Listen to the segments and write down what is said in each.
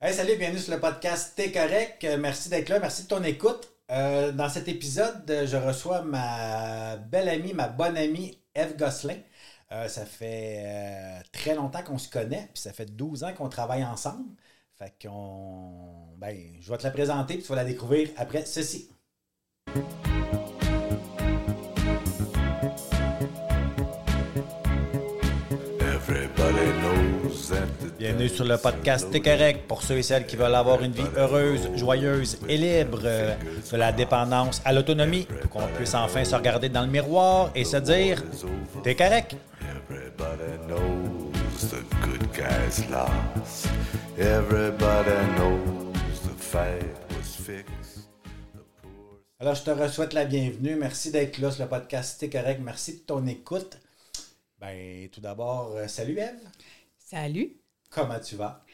Hey, salut, bienvenue sur le podcast T'es correct. Euh, Merci d'être là, merci de ton écoute. Euh, dans cet épisode, euh, je reçois ma belle amie, ma bonne amie Eve Gosselin. Ça fait très longtemps qu'on se connaît, puis ça fait 12 ans qu'on travaille ensemble. Fait qu'on. Ben, je vais te la présenter, puis tu vas la découvrir après ceci. Bienvenue sur le podcast T'es correct pour ceux et celles qui veulent avoir une vie heureuse, joyeuse et libre, euh, de la dépendance à l'autonomie, pour qu'on puisse enfin se regarder dans le miroir et se dire T'es correct. Alors, je te souhaite la bienvenue. Merci d'être là sur le podcast T'es correct. Merci de ton écoute. Ben, tout d'abord, euh, salut Eve. Salut, Comment tu vas?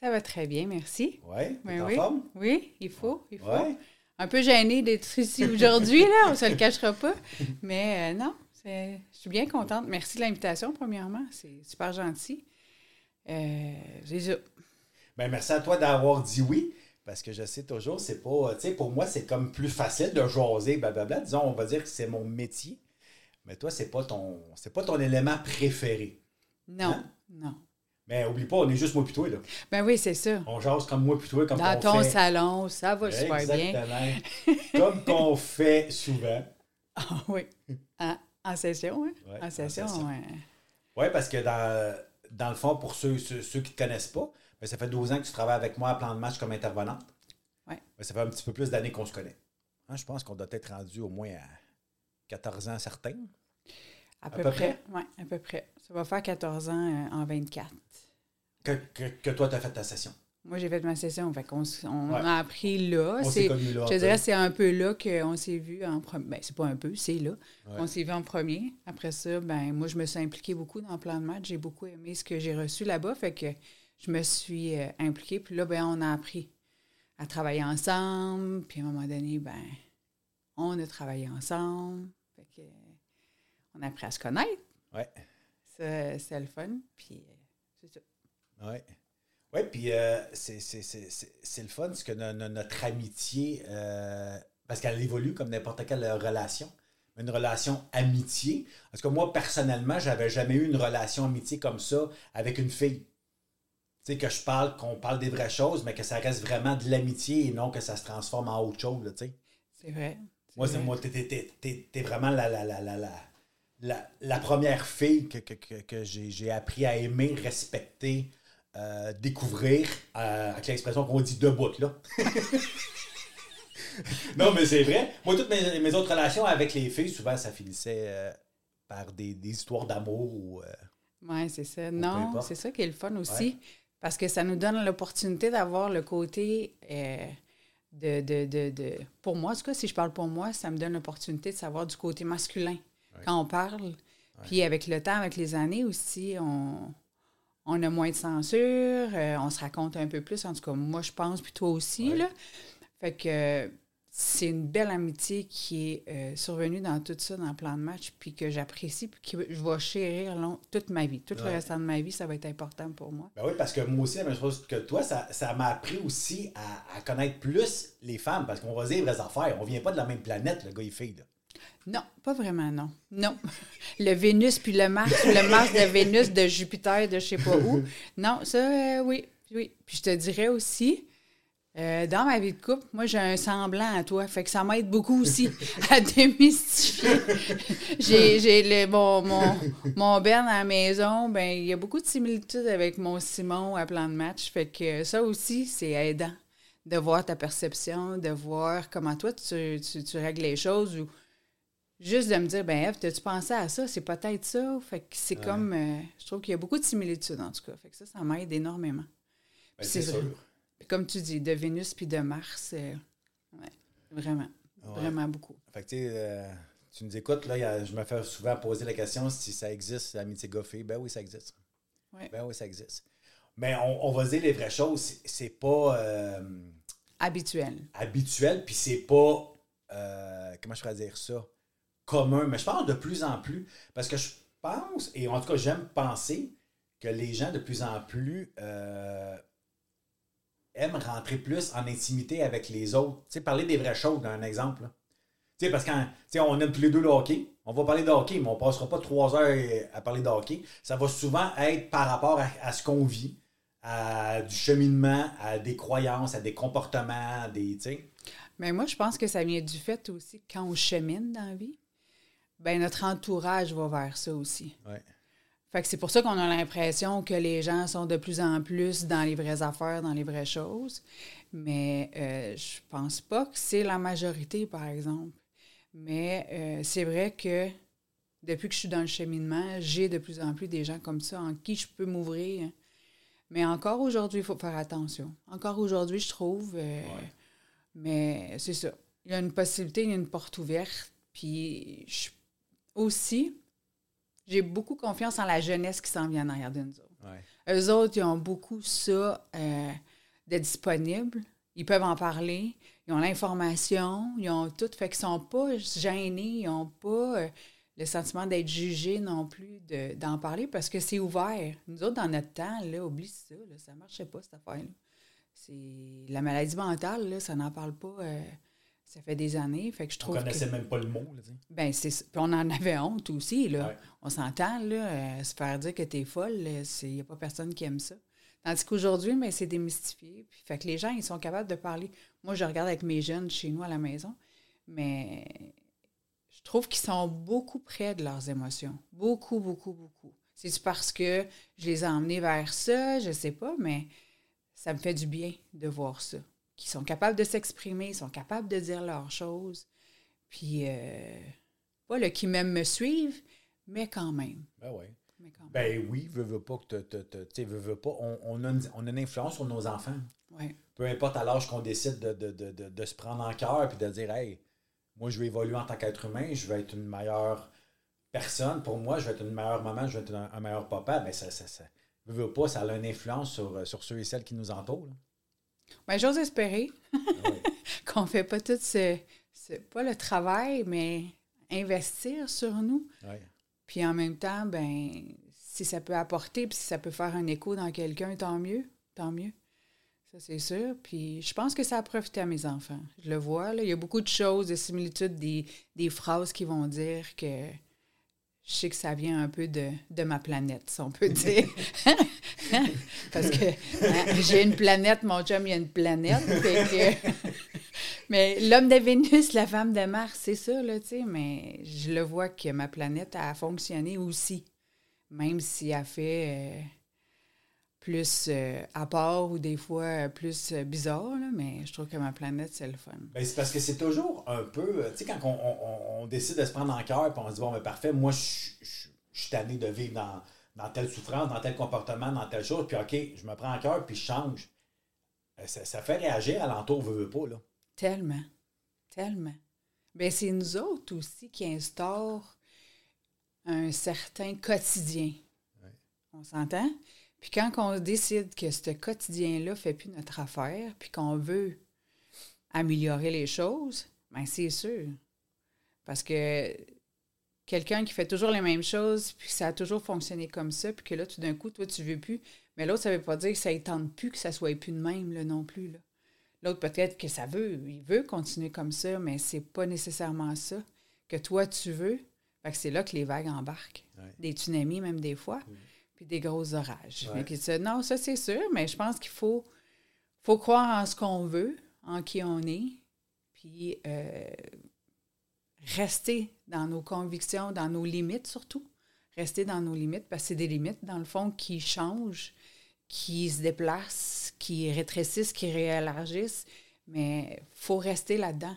ça va très bien, merci. Ouais, t'es Oui, en forme? Oui, il faut, il faut. Ouais. Un peu gênée d'être ici aujourd'hui, là, on se le cachera pas. Mais euh, non, je suis bien contente. Merci de l'invitation, premièrement. C'est super gentil. Euh, ça. Ben, merci à toi d'avoir dit oui. Parce que je sais toujours, c'est pas. Tu sais, pour moi, c'est comme plus facile de jaser, blablabla. Disons, on va dire que c'est mon métier. Mais toi, c'est pas ton. C'est pas ton élément préféré. Non, Hein? non. Mais oublie pas, on est juste moi pis toi, là. Ben oui, c'est ça. On jase comme moi toi, comme Dans ton fait. salon, ça va super bien. Exactement. comme qu'on fait souvent. Ah oui. En, en session, hein? Ouais, en session, ouais. Oui, parce que dans, dans le fond, pour ceux, ceux, ceux qui ne te connaissent pas, ben, ça fait 12 ans que tu travailles avec moi à plan de match comme intervenante. Ouais. Ben, ça fait un petit peu plus d'années qu'on se connaît. Hein, je pense qu'on doit être rendu au moins à 14 ans certains. À peu, peu près. Oui, à peu près. Ça va faire 14 ans euh, en 24. Que, que, que toi, tu as fait ta session. Moi, j'ai fait ma session. Fait on Ouais. a appris là. On C'est- là. Je dirais c'est un peu là qu'on s'est vu en premier. Ben, c'est pas un peu, c'est là. Ouais. On s'est vu en premier. Après ça, ben moi, je me suis impliquée beaucoup dans le plan de match. J'ai beaucoup aimé ce que j'ai reçu là-bas. Fait que je me suis euh, impliquée. Puis là, ben, on a appris à travailler ensemble. Puis à un moment donné, ben, on a travaillé ensemble. Fait que on a appris à se connaître. Ouais. Ça, C'est le fun. Puis euh, c'est ça. Oui. Oui, puis euh, c'est c'est- c'est- c'est- c'est le fun, parce que no- no- notre amitié, euh, parce qu'elle évolue comme n'importe quelle relation, une relation amitié. Parce que moi, personnellement, j'avais jamais eu une relation amitié comme ça avec une fille. Tu sais, que je parle, qu'on parle des vraies choses, mais que ça reste vraiment de l'amitié et non que ça se transforme en autre chose, tu sais. C'est vrai. Moi, c'est moi, t'es, vraiment la, la, la, la, la, la- la première fille que, que, que, que j'ai, j'ai appris à aimer, respecter, euh, découvrir, euh, avec l'expression qu'on dit debout, là. non, mais c'est vrai. Moi, toutes mes, mes autres relations avec les filles, souvent, ça finissait euh, par des, des histoires d'amour ou. Oui, c'est ça. Non, c'est ça qui est le fun aussi. Ouais. Parce que ça nous donne l'opportunité d'avoir le côté de, de, de, de- Pour moi, en tout cas, si je parle pour moi, ça me donne l'opportunité de savoir du côté masculin quand on parle. Puis avec le temps, avec les années aussi, on, on a moins de censure, euh, on se raconte un peu plus. En tout cas, moi, je pense, puis toi aussi. Ouais. Là. Fait que c'est une belle amitié qui est euh, survenue dans tout ça, dans le plan de match, puis que j'apprécie, puis que je vais chérir long- toute ma vie. Tout Ouais. le restant de ma vie, ça va être important pour moi. Ben oui, parce que moi aussi, la même chose que toi, ça, ça m'a appris aussi à, à connaître plus les femmes, parce qu'on va dire les vraies affaires. On vient pas de la même planète, le gars et fille. Là. Non, pas vraiment, non. Non. Le Vénus puis le Mars, ou le Mars de Vénus, de Jupiter, de je sais pas où. Non, ça, euh, oui, oui. Puis je te dirais aussi, euh, dans ma vie de couple, moi, j'ai un semblant à toi. Fait que ça m'aide beaucoup aussi à démystifier. j'ai mon, mon, mon Ben à la maison, ben il y a beaucoup de similitudes avec mon Simon à plan de match. Fait que ça aussi, c'est aidant de voir ta perception, de voir comment toi, tu, tu, tu règles les choses ou juste de me dire, ben Eve, t'as-tu pensé à ça? C'est peut-être ça. Fait que c'est comme, euh, je trouve qu'il y a beaucoup de similitudes en tout cas. Fait que ça, ça m'aide énormément. Ben, c'est sûr. comme tu dis, de Vénus puis de Mars, euh, ouais, vraiment, Ouais. vraiment beaucoup. Fait que, tu sais, euh, tu nous écoutes, là, il y a- je me fais souvent poser la question si ça existe, l'amitié gars-fille. Ben oui, ça existe. Ben oui, ça existe. Mais on, on va dire les vraies choses. C'est- C'est pas euh, Habituel. habituel, puis c'est pas. euh, comment je pourrais dire ça? Commun. Mais je pense de plus en plus. Parce que je pense, et en tout cas, j'aime penser que les gens de plus en plus euh, aiment rentrer plus en intimité avec les autres. Tu sais, parler des vraies choses, un exemple. Tu sais, parce qu'on aime tous les deux le hockey. On va parler de hockey, mais on passera pas trois heures à parler de hockey. Ça va souvent être par rapport à, ce qu'on vit, à du cheminement, à des croyances, à des comportements, des. Mais moi, je pense que ça vient du fait aussi quand on chemine dans la vie, ben notre entourage va vers ça aussi. Ouais. Fait que c'est pour ça qu'on a l'impression que les gens sont de plus en plus dans les vraies affaires, dans les vraies choses. Mais euh, je pense pas que c'est la majorité, par exemple. Mais euh, c'est vrai que depuis que je suis dans le cheminement, j'ai de plus en plus des gens comme ça en qui je peux m'ouvrir. Mais encore aujourd'hui, il faut faire attention. Encore aujourd'hui, je trouve. euh, Mais c'est ça. Il y a une possibilité, il y a une porte ouverte. Puis je- aussi, j'ai beaucoup confiance en la jeunesse qui s'en vient en arrière de nous autres. Ouais. Eux autres, ils ont beaucoup ça euh, de disponible. Ils peuvent en parler. Ils ont l'information. Ils ont tout. Fait qu'ils sont pas gênés. Ils n'ont pas euh, le sentiment d'être jugés non plus de- d'en parler parce que c'est ouvert. Nous autres, dans notre temps, là, oublie ça. Là, ça marchait pas, cette affaire-là. C'est la maladie mentale, là, ça n'en parle pas. euh, ça fait des années. Fait que je On trouve que... connaissait même pas le mot. Là. Ben, c'est. Puis on en avait honte aussi, là. Ouais. On s'entend, là, euh, se faire dire que t'es folle, il n'y a pas personne qui aime ça. Tandis qu'aujourd'hui, mais c'est démystifié. Puis, fait que les gens, ils sont capables de parler. Moi, je regarde avec mes jeunes chez nous à la maison, mais je trouve qu'ils sont beaucoup près de leurs émotions. Beaucoup, beaucoup, beaucoup. C'est parce que je les ai emmenés vers ça, je sais pas, mais ça me fait du bien de voir ça. Qu'ils sont capables de s'exprimer, ils sont capables de dire leurs choses. Puis, euh, pas le qui m'aime me suivre, mais quand même. Ben. Mais quand même. Ben oui, veux, veux pas que tu sais, veux, veux pas. On, on a une, on a une influence sur nos enfants. Ouais. Peu importe à l'âge qu'on décide de, de, de, de, de se prendre en cœur puis de dire Hey, moi je vais évoluer en tant qu'être humain, je vais être une meilleure personne. Pour moi, je vais être une meilleure maman, je vais être un, un meilleur papa. Ben ça, ça, ça veux, veux pas, ça a une influence sur, sur ceux et celles qui nous entourent. là. Ben, j'ose espérer Ah ouais. qu'on fait pas tout ce, ce- pas le travail, mais investir sur nous. Ouais. Puis en même temps, ben, si ça peut apporter, puis si ça peut faire un écho dans quelqu'un, tant mieux, tant mieux. Ça, c'est sûr. Puis je pense que ça a profité à mes enfants. Je le vois, là. Il y a beaucoup de choses, de similitudes, des, des phrases qui vont dire que je sais que ça vient un peu de, de ma planète, si on peut dire. Parce que hein, j'ai une planète, mon chum, il a une planète. fait que- mais l'homme de Vénus, la femme de Mars, c'est ça, là, tu sais. Mais je le vois que ma planète a fonctionné aussi. Même si elle fait euh, plus euh, à part ou des fois euh, plus euh, bizarre, là, mais je trouve que ma planète, c'est le fun. Ben, c'est parce que c'est toujours un peu. Tu sais, quand on, on- on- on décide de se prendre en cœur puis on se dit, bon, ben parfait, moi, je suis tanné de vivre dans, dans telle souffrance, dans tel comportement, dans telle chose, puis OK, je me prends en cœur puis je change. Euh, Ça, ça fait réagir à l'entour, veut, veut pas, là. Tellement. Tellement. Ben, c'est nous autres aussi qui instaurent un certain quotidien. On s'entend? Puis quand on décide que ce quotidien-là fait plus notre affaire, puis qu'on veut améliorer les choses, ben c'est sûr. Parce que quelqu'un qui fait toujours les mêmes choses, puis ça a toujours fonctionné comme ça, puis que là, tout d'un coup, toi, tu veux plus, mais l'autre, ça veut pas dire que ça ne tente plus, que ça soit plus de même, là, non plus, là. L'autre, peut-être que ça veut, il veut continuer comme ça, mais c'est pas nécessairement ça que toi, tu veux. Fait que c'est là que les vagues embarquent. Ouais. Des tsunamis, même des fois, puis des gros orages. Ouais. Fait non, ça, c'est sûr, mais je pense qu'il faut, faut croire en ce qu'on veut, en qui on est, puis euh, rester dans nos convictions, dans nos limites surtout. Rester dans nos limites, parce que c'est des limites, dans le fond, qui changent, qui se déplacent, qui rétrécissent, qui réélargissent. Mais faut rester là-dedans.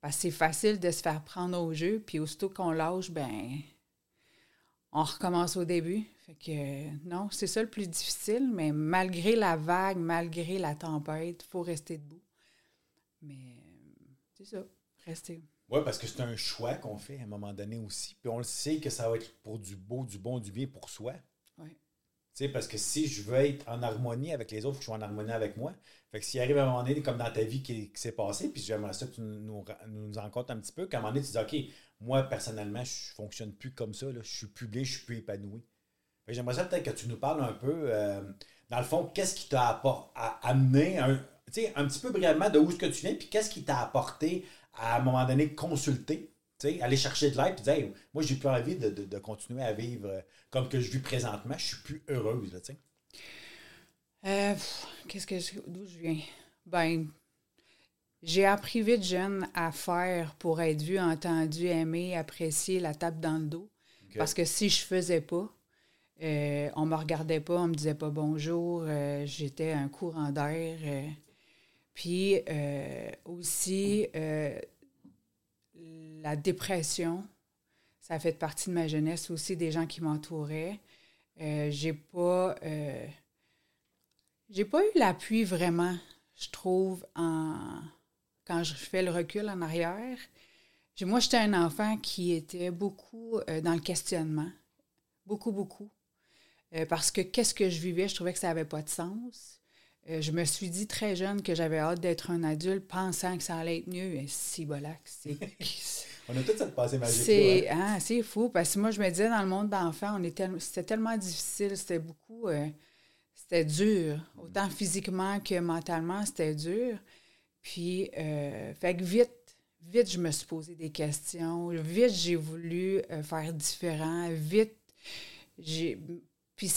Parce que c'est facile de se faire prendre au jeu, puis aussitôt qu'on lâche, ben on recommence au début. Fait que non, c'est ça le plus difficile, mais malgré la vague, malgré la tempête, il faut rester debout. Mais c'est ça, rester. Oui, parce que c'est un choix qu'on fait à un moment donné aussi. Puis on le sait que ça va être pour du beau, du bon, du bien pour soi. Ouais. Tu sais, parce que si je veux être en harmonie avec les autres, il faut que je sois en harmonie avec moi. Fait que s'il arrive à un moment donné, comme dans ta vie qui, qui s'est passé, puis j'aimerais ça que tu nous, nous en comptes un petit peu, qu'à un moment donné, tu dis, OK, moi, personnellement, je fonctionne plus comme ça. Là. Je suis plus blé, je suis plus épanoui. J'aimerais ça peut-être que tu nous parles un peu euh, dans le fond, qu'est-ce qui t'a amené, un, tu sais, un petit peu brièvement de où est-ce que tu viens, puis qu'est-ce qui t'a apporté à, un moment donné consulter, aller chercher de l'aide, puis dire, Hey, moi, j'ai plus envie de, de- de continuer à vivre euh, comme que je vis présentement, je suis plus heureuse, là. Euh, Qu'est-ce que je- d'où je viens? Ben, j'ai appris vite jeune à faire pour être vu, entendu, aimé, apprécié, la tape dans le dos. Parce que si je faisais pas, euh, on me regardait pas, on me disait pas bonjour, euh, j'étais un courant d'air. Puis euh, aussi, euh, la dépression, ça a fait partie de ma jeunesse aussi, des gens qui m'entouraient. Euh, j'ai pas. euh, j'ai pas eu l'appui vraiment, je trouve, en, quand je fais le recul en arrière. Moi, j'étais un enfant qui était beaucoup dans le questionnement. Beaucoup, beaucoup. Parce que qu'est-ce que je vivais, je trouvais que ça n'avait pas de sens. Euh, je me suis dit très jeune que j'avais hâte d'être un adulte, pensant que ça allait être mieux. Et si, voilà, c'est. On a toute cette passée magique C'est hein. c'est fou parce que moi je me disais dans le monde d'enfants, c'était tellement difficile, c'était beaucoup euh, c'était dur, autant physiquement que mentalement, c'était dur. Puis euh, fait que vite vite je me suis posé des questions, vite j'ai voulu faire différent, vite j'ai puis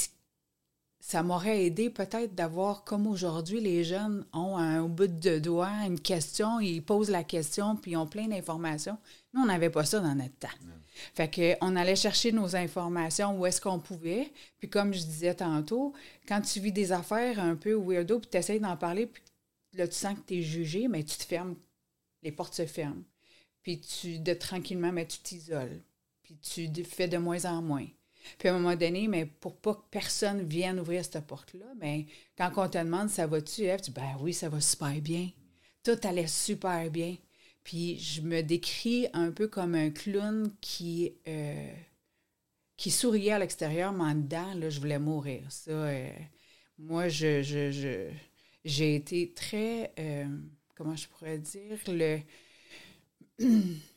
ça m'aurait aidé peut-être d'avoir, comme aujourd'hui, les jeunes ont un au bout de doigt une question, ils posent la question, puis ils ont plein d'informations. Nous, on n'avait pas ça dans notre temps. Fait que on allait chercher nos informations où est-ce qu'on pouvait. Puis comme je disais tantôt, quand tu vis des affaires un peu weirdo, puis tu essaies d'en parler, puis là, tu sens que tu es jugé, mais tu te fermes. Les portes se ferment. Puis tu, de tranquillement, mais tu t'isoles. Puis tu fais de moins en moins. Puis à un moment donné, mais pour pas que personne vienne ouvrir cette porte-là, mais quand on te demande ça va-tu, Ève, tu dis ben oui, ça va super bien. Tout allait super bien. Puis je me décris un peu comme un clown qui, euh, qui souriait à l'extérieur, mais en dedans, là, je voulais mourir. Ça, euh, moi, je, je, je- j'ai été très, euh, comment je pourrais dire, le...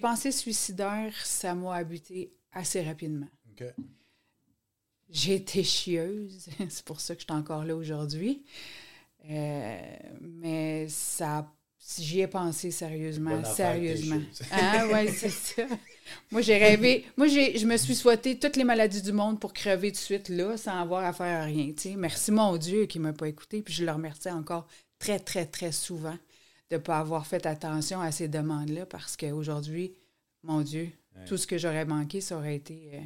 pensées suicidaires, ça m'a habité assez rapidement. J'ai été chieuse, c'est pour ça que je suis encore là aujourd'hui. Euh, mais ça, j'y ai pensé sérieusement, sérieusement. Ah ouais, c'est ça. Moi, j'ai rêvé. Moi, j'ai, je me suis souhaité toutes les maladies du monde pour crever tout de suite là, sans avoir à faire rien. Merci mon Dieu qui ne m'a pas écouté, puis je le remercie encore très, très, très souvent de ne pas avoir fait attention à ces demandes-là, parce qu'aujourd'hui, mon Dieu, Tout ce que j'aurais manqué, ça aurait été euh,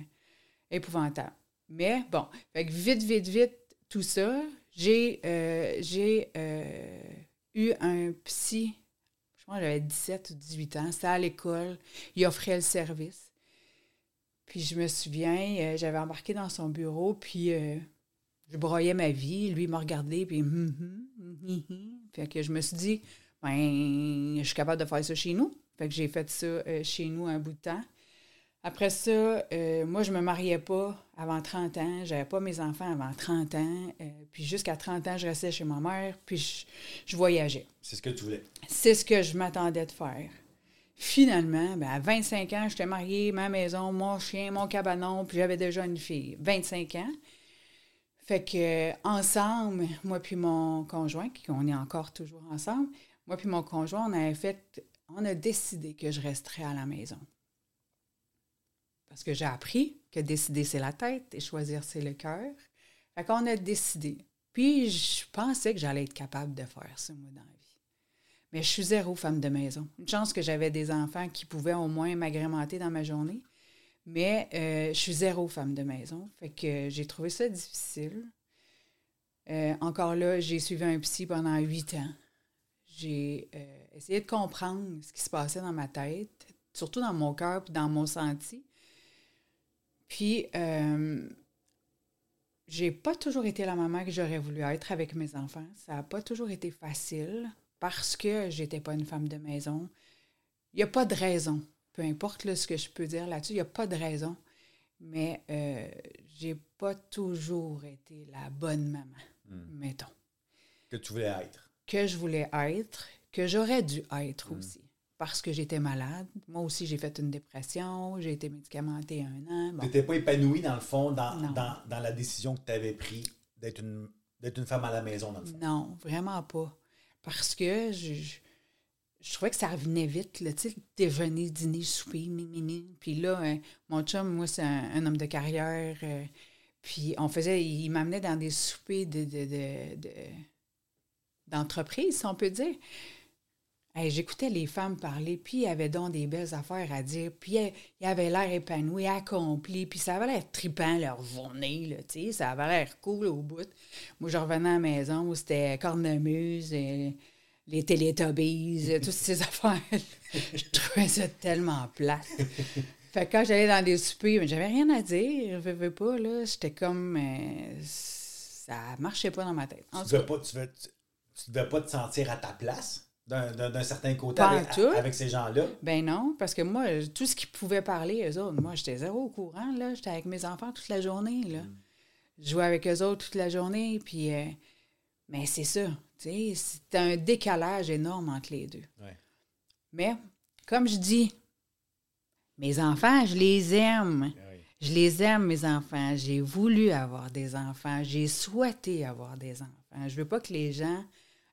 épouvantable. Mais bon, vite, vite, vite, tout ça, j'ai euh, euh, eu un psy, je que j'avais 17 ou 18 ans, c'était à l'école, il offrait le service. Puis je me souviens, j'avais embarqué dans son bureau, puis je broyais ma vie, lui m'a regardé, puis hum, hum, hum. Fait que je me suis dit, ben, je suis capable de faire ça chez nous. Fait que j'ai fait ça chez nous un bout de temps. Après ça, euh, moi, je me mariais pas avant 30 ans. J'avais pas mes enfants avant 30 ans. Euh, puis jusqu'à 30 ans, je restais chez ma mère, puis je, je voyageais. C'est ce que tu voulais. C'est ce que je m'attendais de faire. Finalement, ben, à 25 ans, j'étais mariée, ma maison, mon chien, mon cabanon, puis j'avais déjà une fille. 25 ans. Fait que ensemble, moi puis mon conjoint, qui on est encore toujours ensemble, moi puis mon conjoint, on avait fait, on a décidé que je resterais à la maison. Parce que j'ai appris que décider, c'est la tête et choisir, c'est le cœur. Fait qu'on a décidé. Puis je pensais que j'allais être capable de faire ça, moi, dans la vie. Mais je suis zéro femme de maison. Une chance que j'avais des enfants qui pouvaient au moins m'agrémenter dans ma journée. Mais euh, je suis zéro femme de maison. Fait que j'ai trouvé ça difficile. Euh, encore là, j'ai suivi un psy pendant huit ans. J'ai euh, essayé de comprendre ce qui se passait dans ma tête, surtout dans mon cœur puis dans mon senti. Puis, euh, j'ai pas toujours été la maman que j'aurais voulu être avec mes enfants. Ça n'a pas toujours été facile parce que j'étais pas une femme de maison. Il n'y a pas de raison. Peu importe là, ce que je peux dire là-dessus, il n'y a pas de raison. Mais euh, j'ai pas toujours été la bonne maman, mettons. Que tu voulais être. Que je voulais être, que j'aurais dû être aussi. Parce que j'étais malade. Moi aussi, j'ai fait une dépression. J'ai été médicamentée un an. Bon. Tu n'étais pas épanoui, dans le fond, dans, dans, dans la décision que tu avais prise d'être une, d'être une femme à la maison, dans le fond? Non, vraiment pas. Parce que je, je, je trouvais que ça revenait vite, là, tu sais, déjeuner, dîner, souper, mini, Puis là, euh, mon chum, moi, c'est un, un homme de carrière. euh, puis on faisait, il m'amenait dans des soupers de, de, de, de- d'entreprise, si on peut dire. Hey, J'écoutais les femmes parler, puis il avait donc des belles affaires à dire, puis il avait l'air épanoui, accompli, puis ça avait l'air trippant leur journée, là, tu sais, ça avait l'air cool au bout. Moi, je revenais à la maison où c'était cornemuse, et les télétobbies, et toutes ces affaires. je trouvais ça tellement plate. Fait que quand j'allais dans des soupers, mais j'avais rien à dire, je veux pas, là, j'étais comme... euh, ça marchait pas dans ma tête. En Tu devais pas, tu, tu devais pas te sentir à ta place? D'un, certain côté avec, ces gens-là? Ben non, parce que moi, tout ce qu'ils pouvaient parler, eux autres, moi, j'étais zéro au courant, là. J'étais avec mes enfants toute la journée, là. Je jouais avec eux autres toute la journée, puis... euh, mais c'est ça, tu sais, c'est un décalage énorme entre les deux. Ouais. Mais, comme je dis, mes enfants, je les aime. Oui. Je les aime, mes enfants. J'ai voulu avoir des enfants. J'ai souhaité avoir des enfants. Je veux pas que les gens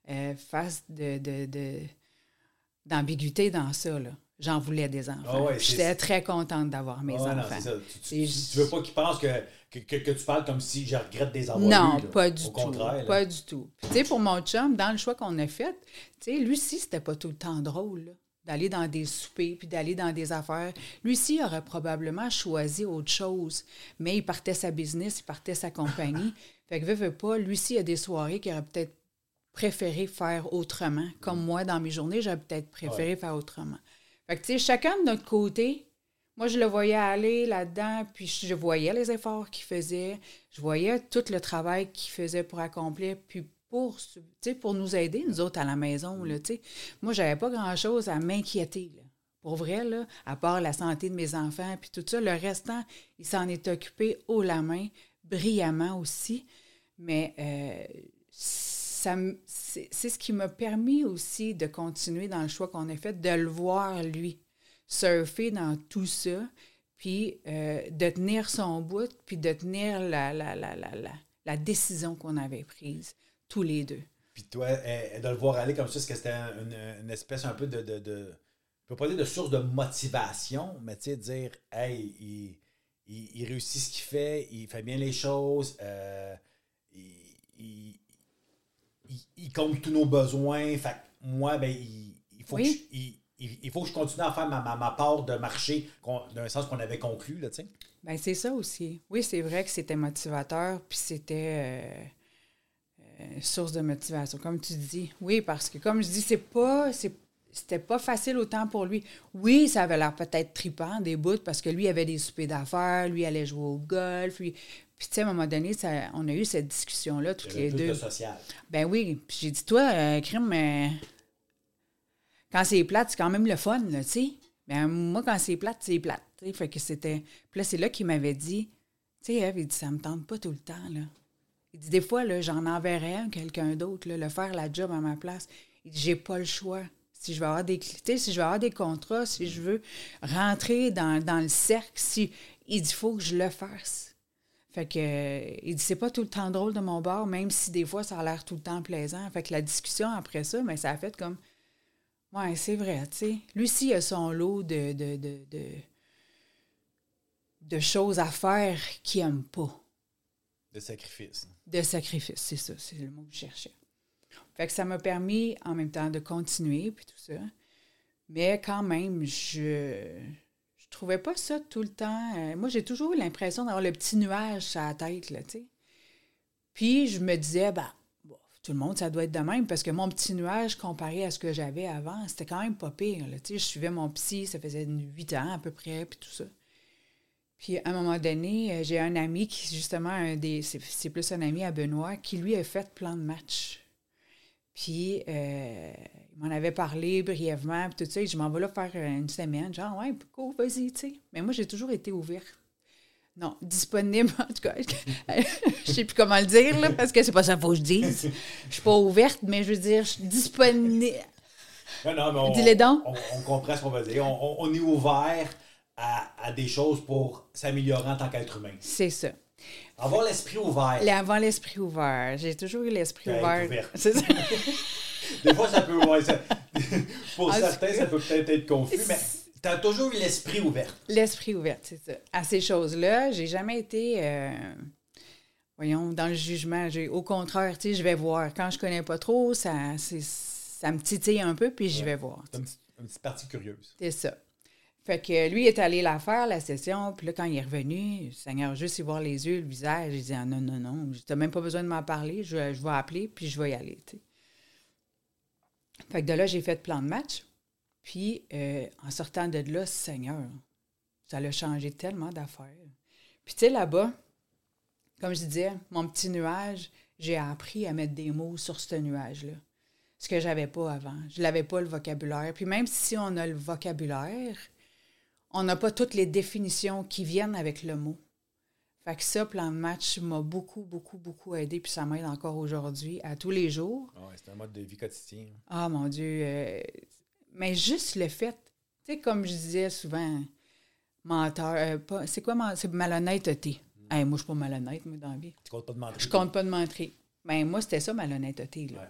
euh, fassent de, de- de- d'ambiguïté dans ça. Là. J'en voulais des enfants. Ah ouais, J'étais très contente d'avoir mes Ah non, enfants. Tu, tu veux pas qu'ils pensent que, que, que, que tu parles comme si je regrette des avoir Non, pas du Au tout. Pas du tout. Tu sais, pour mon chum, dans le choix qu'on a fait, tu sais, lui aussi, c'était pas tout le temps drôle, là, d'aller dans des soupers puis d'aller dans des affaires. Lui aussi aurait probablement choisi autre chose, mais il partait sa business, il partait sa compagnie. fait que, veut, veut pas, lui aussi, il y a des soirées qu'il aurait peut-être préféré faire autrement. Comme moi, dans mes journées, j'aurais peut-être préféré faire autrement. Fait que, tu sais, chacun de notre côté, moi, je le voyais aller là-dedans, puis je voyais les efforts qu'il faisait, je voyais tout le travail qu'il faisait pour accomplir, puis pour, tu sais, pour nous aider, nous autres, à la maison, là, tu sais. Moi, j'avais pas grand-chose à m'inquiéter, là. Pour vrai, là, à part la santé de mes enfants, puis tout ça, le restant, il s'en est occupé haut la main, brillamment aussi. Mais euh, c'est ce qui m'a permis aussi de continuer dans le choix qu'on a fait, de le voir, lui, surfer dans tout ça, puis euh, de tenir son bout, puis de tenir la, la, la, la, la, décision qu'on avait prise, tous les deux. Puis toi, euh, de le voir aller comme ça, c'était une, espèce un peu de, de, de- Je peux pas dire de source de motivation, mais tu sais, dire, hey, il, il, il réussit ce qu'il fait, il fait bien les choses, euh, il, il, compte tous nos besoins. Fait que moi, ben, il, il faut Oui. que je, il, faut que je continue à faire ma, ma, ma part de marché, d'un sens qu'on avait conclu, là, tu sais. Ben c'est ça aussi. Oui, c'est vrai que c'était motivateur, puis c'était euh, euh, source de motivation, comme tu dis. Oui, parce que comme je dis, c'est pas, c'est, c'était pas facile autant pour lui. Oui, ça avait l'air peut-être tripant des bouts parce que lui avait des soupers d'affaires, lui allait jouer au golf, lui. Puis tu sais, à un moment donné, ça- on a eu cette discussion-là toutes les de deux. social. Ben oui. Puis j'ai dit, toi, euh, crime, euh, quand c'est plate, c'est quand même le fun, là, tu sais. Ben moi, quand c'est plate, c'est plate. Fait que c'était. Puis là, c'est là qu'il m'avait dit, tu sais, Eve, il dit, ça me tente pas tout le temps, là. Il dit, des fois, là, j'en enverrais un, quelqu'un d'autre, le faire la job à ma place. Il dit, j'ai pas le choix. Si je veux avoir des si je veux avoir des contrats, si je veux rentrer dans, dans le cercle, si il dit, faut que je le fasse. Fait que, euh, il dit, c'est pas tout le temps drôle de mon bord, même si des fois, ça a l'air tout le temps plaisant. Fait que la discussion après ça, mais ça a fait comme, ouais, c'est vrai, tu sais. Lui aussi, il a son lot de, de, de, de, de choses à faire qu'il aime pas. De sacrifice. De sacrifice, c'est ça, c'est le mot que je cherchais. Fait que ça m'a permis en même temps de continuer, puis tout ça. Mais quand même, je je trouvais pas ça tout le temps. euh, moi, j'ai toujours l'impression d'avoir le petit nuage sur la tête, là, tu sais. Puis je me disais, ben, tout le monde, ça doit être de même, parce que mon petit nuage, comparé à ce que j'avais avant, c'était quand même pas pire, là, tu sais. Je suivais mon psy, ça faisait huit ans à peu près, puis tout ça. Puis à un moment donné, euh, j'ai un ami qui, justement, un des, c'est, c'est plus un ami à Benoît, qui lui a fait plein de matchs. Puis euh, il m'en avait parlé brièvement, puis tout ça. et Je m'en vais là faire euh, une semaine. Genre, ouais, go, vas-y, tu sais. Mais moi, j'ai toujours été ouverte. Non, disponible, en tout cas. je sais plus comment le dire, là, parce que c'est pas ça qu'il faut que je dise. Je suis pas ouverte, mais je veux dire, je suis disponible. Non, non, mais on, Dis-le donc. On, on comprend ce qu'on veut dire. On, on- on est ouvert à, à des choses pour s'améliorer en tant qu'être humain. C'est ça. Avoir l'esprit ouvert. Avoir l'esprit ouvert. J'ai toujours eu l'esprit ouvert. C'est ça. Des fois, ça peut. ouais, ça- pour Ah, certains, ça peut peut-être être confus, mais tu as toujours eu l'esprit ouvert. L'esprit ouvert, c'est ça. À ces choses-là, j'ai jamais été, euh, voyons, dans le jugement. J'ai, au contraire, tu sais, je vais voir. Quand je connais pas trop, ça, ça me titille un peu, puis j'y vais voir. C'est un petit- une petite partie curieuse. C'est ça. Fait que lui est allé la faire, la session, puis là, quand il est revenu, Seigneur, juste y voir les yeux, le visage, il dit ah, non, non, non, t'as même pas besoin de m'en parler, je, je vais appeler, puis je vais y aller. Fait que de là, j'ai fait plan de match, puis euh, en sortant de là, Seigneur, ça l'a changé tellement d'affaires. Puis tu sais, là-bas, comme je disais, mon petit nuage, j'ai appris à mettre des mots sur ce nuage-là. Ce que j'avais pas avant. Je n'avais pas le vocabulaire. Puis même si on a le vocabulaire, on n'a pas toutes les définitions qui viennent avec le mot. Fait que ça, plan de match m'a beaucoup, beaucoup, beaucoup aidé, puis ça m'aide encore aujourd'hui, à tous les jours. Ah c'est un mode de vie quotidien. Ah mon Dieu. euh, mais juste le fait, tu sais, comme je disais souvent, menteur, euh, c'est quoi, c'est malhonnêteté. Hey, moi, je suis pas malhonnête, moi, dans la vie. Tu comptes pas de mentir. Je compte pas de mentir. Ben, moi, c'était ça, malhonnêteté, là. Ouais.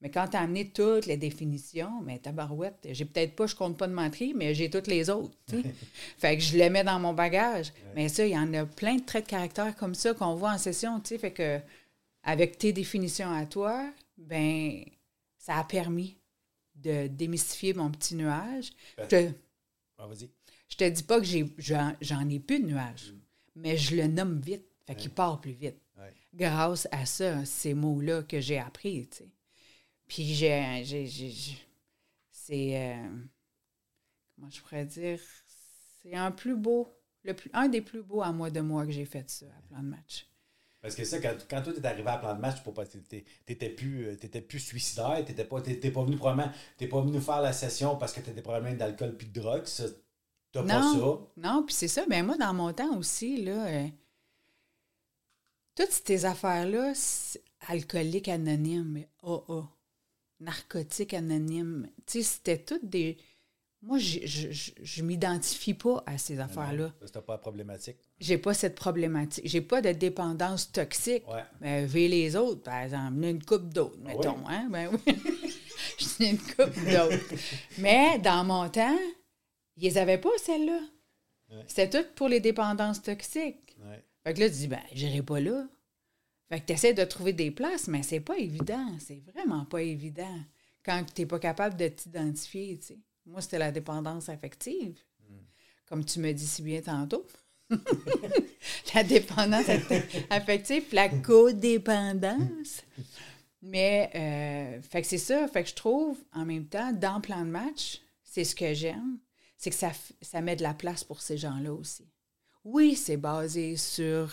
Mais quand tu as amené toutes les définitions, mais tabarouette, j'ai peut-être pas, je compte pas de mentir, mais j'ai toutes les autres. fait que je les mets dans mon bagage. Mais ça, il y en a plein de traits de caractère comme ça qu'on voit en session. tu sais. Fait que avec tes définitions à toi, ben ça a permis de démystifier mon petit nuage. Je te, Ah, je te dis pas que j'ai, j'en, ai plus de nuage, mais je le nomme vite. Fait qu'il part plus vite Ouais. grâce à ça, ces mots-là que j'ai appris. Puis j'ai, c'est, euh, comment je pourrais dire, c'est un plus beau, le plus, un des plus beaux à moi de moi que j'ai fait ça, à plan de match. Parce que ça, quand, quand toi, t'es arrivé à plan de match, t'étais, plus, euh, plus suicidaire, t'étais pas, pas venu probablement, t'es pas venu faire la session parce que t'étais probablement d'alcool puis de drogue. Ça, t'as pas ça? Non, puis c'est ça. Ben moi, dans mon temps aussi, là, euh, toutes ces affaires-là, alcoolique anonyme, AA, narcotique anonyme, tu sais, c'était toutes des... Moi, je, je, je, je m'identifie pas à ces affaires-là. Ça, C'était pas problématique. J'ai pas cette problématique. J'ai pas de dépendance toxique. Ouais. Ben, les autres, par exemple, une coupe d'autres, Ah mettons. oui? Hein? Ben oui. Je une coupe d'autres. Mais dans mon temps, ils les avaient pas, celles-là. Ouais. C'était tout pour les dépendances toxiques. Ouais. Fait que là, tu dis, ben, j'irai pas là. Fait que tu essaies de trouver des places, mais c'est pas évident. C'est vraiment pas évident quand tu n'es pas capable de t'identifier, tu sais. Moi, c'était la dépendance affective, comme tu me dis si bien tantôt. la dépendance affective, la codépendance. Mais, euh, fait que c'est ça. Fait que je trouve, en même temps, dans plan de match, c'est ce que j'aime, c'est que ça, ça met de la place pour ces gens-là aussi. Oui, c'est basé sur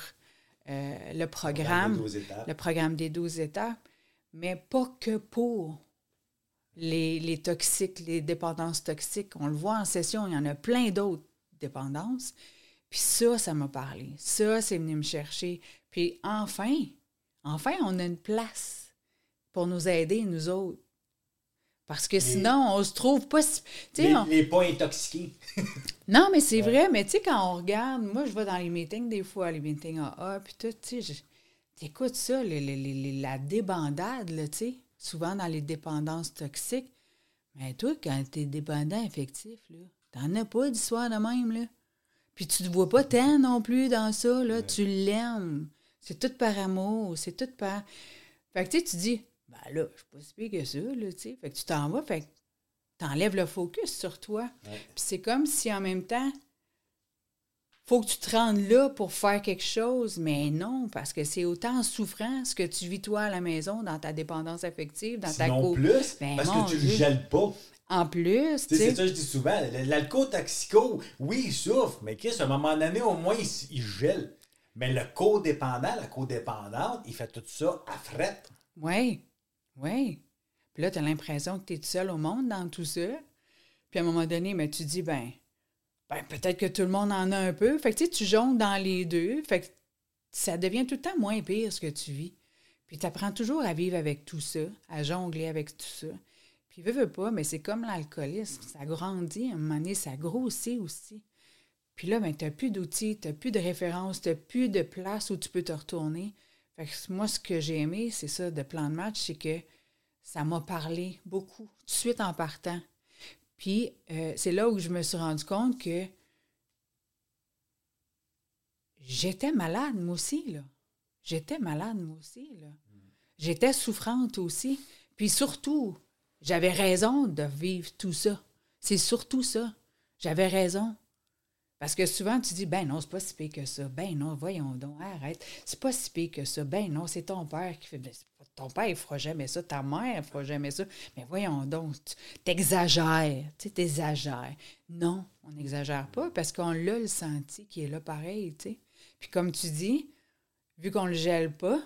euh, le programme, Dans les 12 étapes. le programme des 12 étapes, mais pas que pour les, les toxiques, les dépendances toxiques. On le voit en session, il y en a plein d'autres dépendances. Puis ça, ça m'a parlé. Ça, c'est venu me chercher. Puis enfin, enfin, on a une place pour nous aider, nous autres. Parce que sinon, on se trouve pas... si- Les, on- les pas intoxiqués. non, mais c'est vrai, mais tu sais, quand on regarde, moi, je vais dans les meetings des fois, les meetings AA, puis tout, tu sais, t'écoutes ça, le- le- le- le- la débandade, tu sais, souvent dans les dépendances toxiques. Mais toi, quand t'es dépendant affectif, là, t'en as pas d'histoire de même, là. Puis tu te vois pas tant non plus dans ça, là, tu l'aimes. C'est tout par amour, c'est tout par... Fait que tu sais, tu dis, ben là, je suis pas si pire que ça, là, tu sais. Fait que tu t'en vas, fait que t'enlèves le focus sur toi. Ouais. Puis c'est comme si en même temps, faut que tu te rendes là pour faire quelque chose, mais non, parce que c'est autant souffrant ce que tu vis toi à la maison, dans ta dépendance affective, dans ta co- plus, Ben, parce que tu le Dieu. gèles pas. En plus, Tu sais, c'est ça que je dis souvent. L'alcool toxico, oui, il souffre, mais Chris, à un moment donné, au moins, il, gèle. Mais le codépendant, la codépendante, il fait tout ça à fret. Oui, oui. Puis là, tu as l'impression que tu es seul au monde dans tout ça. Puis à un moment donné, mais tu dis, ben, ben peut-être que tout le monde en a un peu. Fait que tu sais, tu jongles dans les deux. Fait que ça devient tout le temps moins pire ce que tu vis. Puis tu apprends toujours à vivre avec tout ça, à jongler avec tout ça. Puis veux, veux pas, mais c'est comme l'alcoolisme. Ça grandit, à un moment donné, ça grossit aussi. Puis là, ben, tu n'as plus d'outils, tu n'as plus de références, tu n'as plus de place où tu peux te retourner. Moi, ce que j'ai aimé, c'est ça, de plan de match, c'est que ça m'a parlé beaucoup, tout de suite en partant. Puis euh, c'est là où je me suis rendu compte que j'étais malade, moi aussi, là. J'étais malade, moi aussi, là. J'étais souffrante aussi. Puis surtout, j'avais raison de vivre tout ça. C'est surtout ça. J'avais raison. Parce que souvent, tu dis, ben non, c'est pas si pire que ça. Ben non, voyons donc, arrête. C'est pas si pire que ça. Ben non, c'est ton père qui fait. Ben, ton père, il fera jamais ça. Ta mère, elle fera jamais ça. Mais voyons donc, t'exagères. Tu t'exagères. Non, on n'exagère pas parce qu'on l'a le senti qui est là pareil, tu sais. Puis comme tu dis, vu qu'on le gèle pas,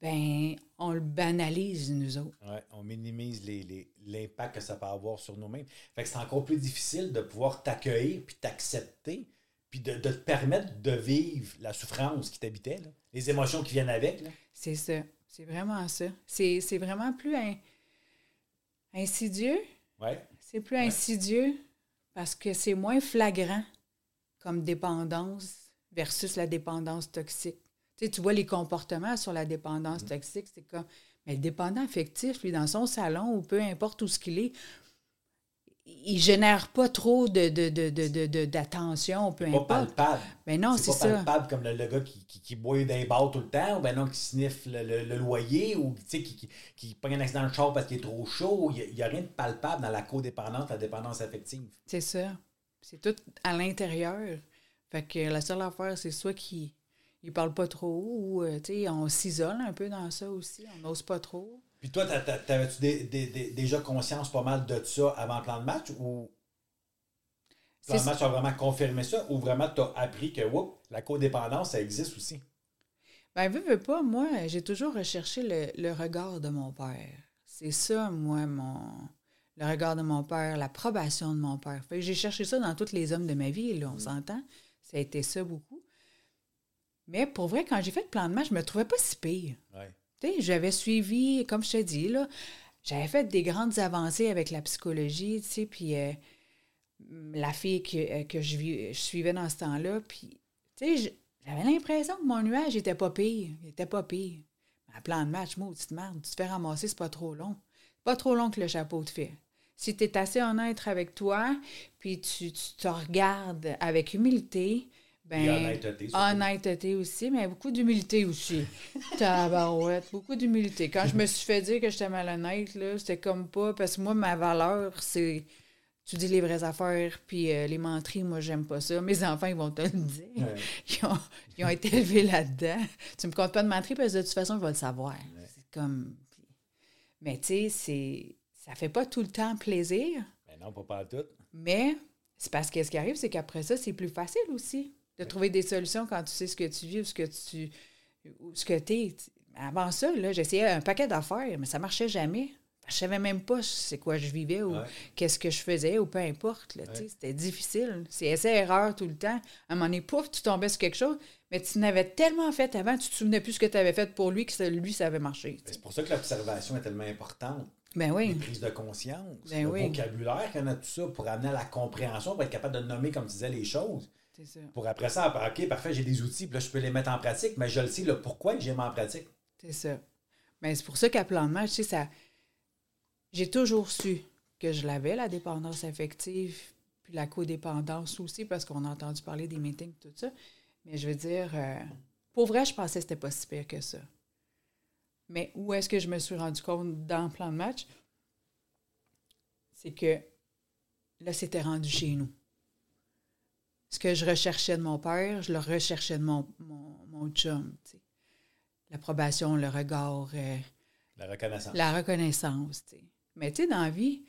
ben on le banalise, nous autres. Ouais, on minimise les- les- l'impact que ça peut avoir sur nous-mêmes. Fait que c'est encore plus difficile de pouvoir t'accueillir puis t'accepter puis de, de te permettre de vivre la souffrance qui t'habitait, les émotions qui viennent avec. C'est ça. C'est vraiment ça. C'est vraiment plus in- insidieux. Ouais. C'est plus insidieux parce que c'est moins flagrant comme dépendance versus la dépendance toxique. Tu sais, tu vois les comportements sur la dépendance toxique, c'est comme. Mais le dépendant affectif, lui, dans son salon ou peu importe où ce qu'il est, il génère pas trop de, de, de, de, d'attention, peu Pas importe. palpable. Mais non, c'est pas ça. palpable comme le, le gars qui, qui, qui boit d'un bar tout le temps, ou ben non, qui sniffe le, loyer, ou tu sais, qui, qui, qui pogne un accident de char parce qu'il est trop chaud. Il n'y a, rien de palpable dans la codépendance, la dépendance affective. C'est ça. C'est tout à l'intérieur. Fait que la seule affaire, c'est soit qu'il ne parle pas trop ou, euh, on s'isole un peu dans ça aussi. On n'ose pas trop. Puis toi, t'a- t'a- t'avais-tu dé- dé- dé- déjà conscience pas mal de ça avant le plan de match ou le plan de match a vraiment confirmé ça ou vraiment tu as appris que whoop, la codépendance, ça existe aussi? Ben, veux, veux pas, moi, j'ai toujours recherché le, le regard de mon père. C'est ça, moi, mon. Le regard de mon père, l'approbation de mon père. Fait que j'ai cherché ça dans tous les hommes de ma vie, là, on s'entend. Ça a été ça beaucoup. Mais pour vrai, quand j'ai fait le plan de match, je me trouvais pas si pire. Ouais. J'avais suivi, comme je te dis, là, j'avais fait des grandes avancées avec la psychologie, tu sais, puis euh, la fille que, euh, que je, suivais dans ce temps-là, puis, tu sais, je- j'avais l'impression que mon nuage était pas pire, il était pas pire. Un plan de match, maudite merde, tu te fais ramasser, c'est pas trop long. Pas trop long que le chapeau te fait. Si tu es assez honnête avec toi, puis tu, tu te regardes avec humilité, ben, Et honnêteté, aussi, mais beaucoup d'humilité aussi. Tabarouette, beaucoup d'humilité. Quand je me suis fait dire que j'étais malhonnête, là, c'était comme pas, parce que moi, ma valeur, c'est tu dis les vraies affaires, puis euh, les menteries, moi, j'aime pas ça. Mes enfants, ils vont te le dire. Ouais. Ils, ont, ils ont été élevés là-dedans. Tu me comptes pas de menteries parce que de toute façon, je vais le savoir. C'est comme. Mais tu sais, c'est. Ça fait pas tout le temps plaisir, Mais non, pas pas tout. mais c'est parce que ce qui arrive, c'est qu'après ça, c'est plus facile aussi de trouver des solutions quand tu sais ce que tu vis ou ce que tu. ou ce que t'es. Avant ça, j'essayais un paquet d'affaires, mais ça marchait jamais. Je savais même pas c'est quoi je vivais ou Ouais. qu'est-ce que je faisais ou peu importe. C'était difficile. C'est essai-erreur tout le temps. À un moment donné, pouf, tu tombais sur quelque chose, mais tu n'avais tellement fait avant, tu te souvenais plus ce que tu avais fait pour lui, que ça- lui, ça avait marché. sais. C'est pour ça que l'observation est tellement importante. Ben Les oui. prises de conscience, Ben le oui. vocabulaire qu'on a tout ça pour amener à la compréhension, pour être capable de nommer, comme tu disais, les choses. Ça. Pour après ça, OK, parfait, j'ai des outils, puis là, je peux les mettre en pratique, mais je le sais, le pourquoi que j'ai mis en pratique? C'est ça. Mais c'est pour ça qu'à plan de match, tu sais, ça. J'ai toujours su que je l'avais, la dépendance affective, puis la codépendance aussi, parce qu'on a entendu parler des meetings, tout ça. Mais je veux dire, euh, pour vrai, je pensais que c'était pas si pire que ça. Mais où est-ce que je me suis rendu compte dans le plan de match? C'est que là, c'était rendu chez nous. Ce que je recherchais de mon père, je le recherchais de mon, mon, mon chum. l'approbation, le regard, euh, La reconnaissance. la reconnaissance. Mais tu sais, dans la vie,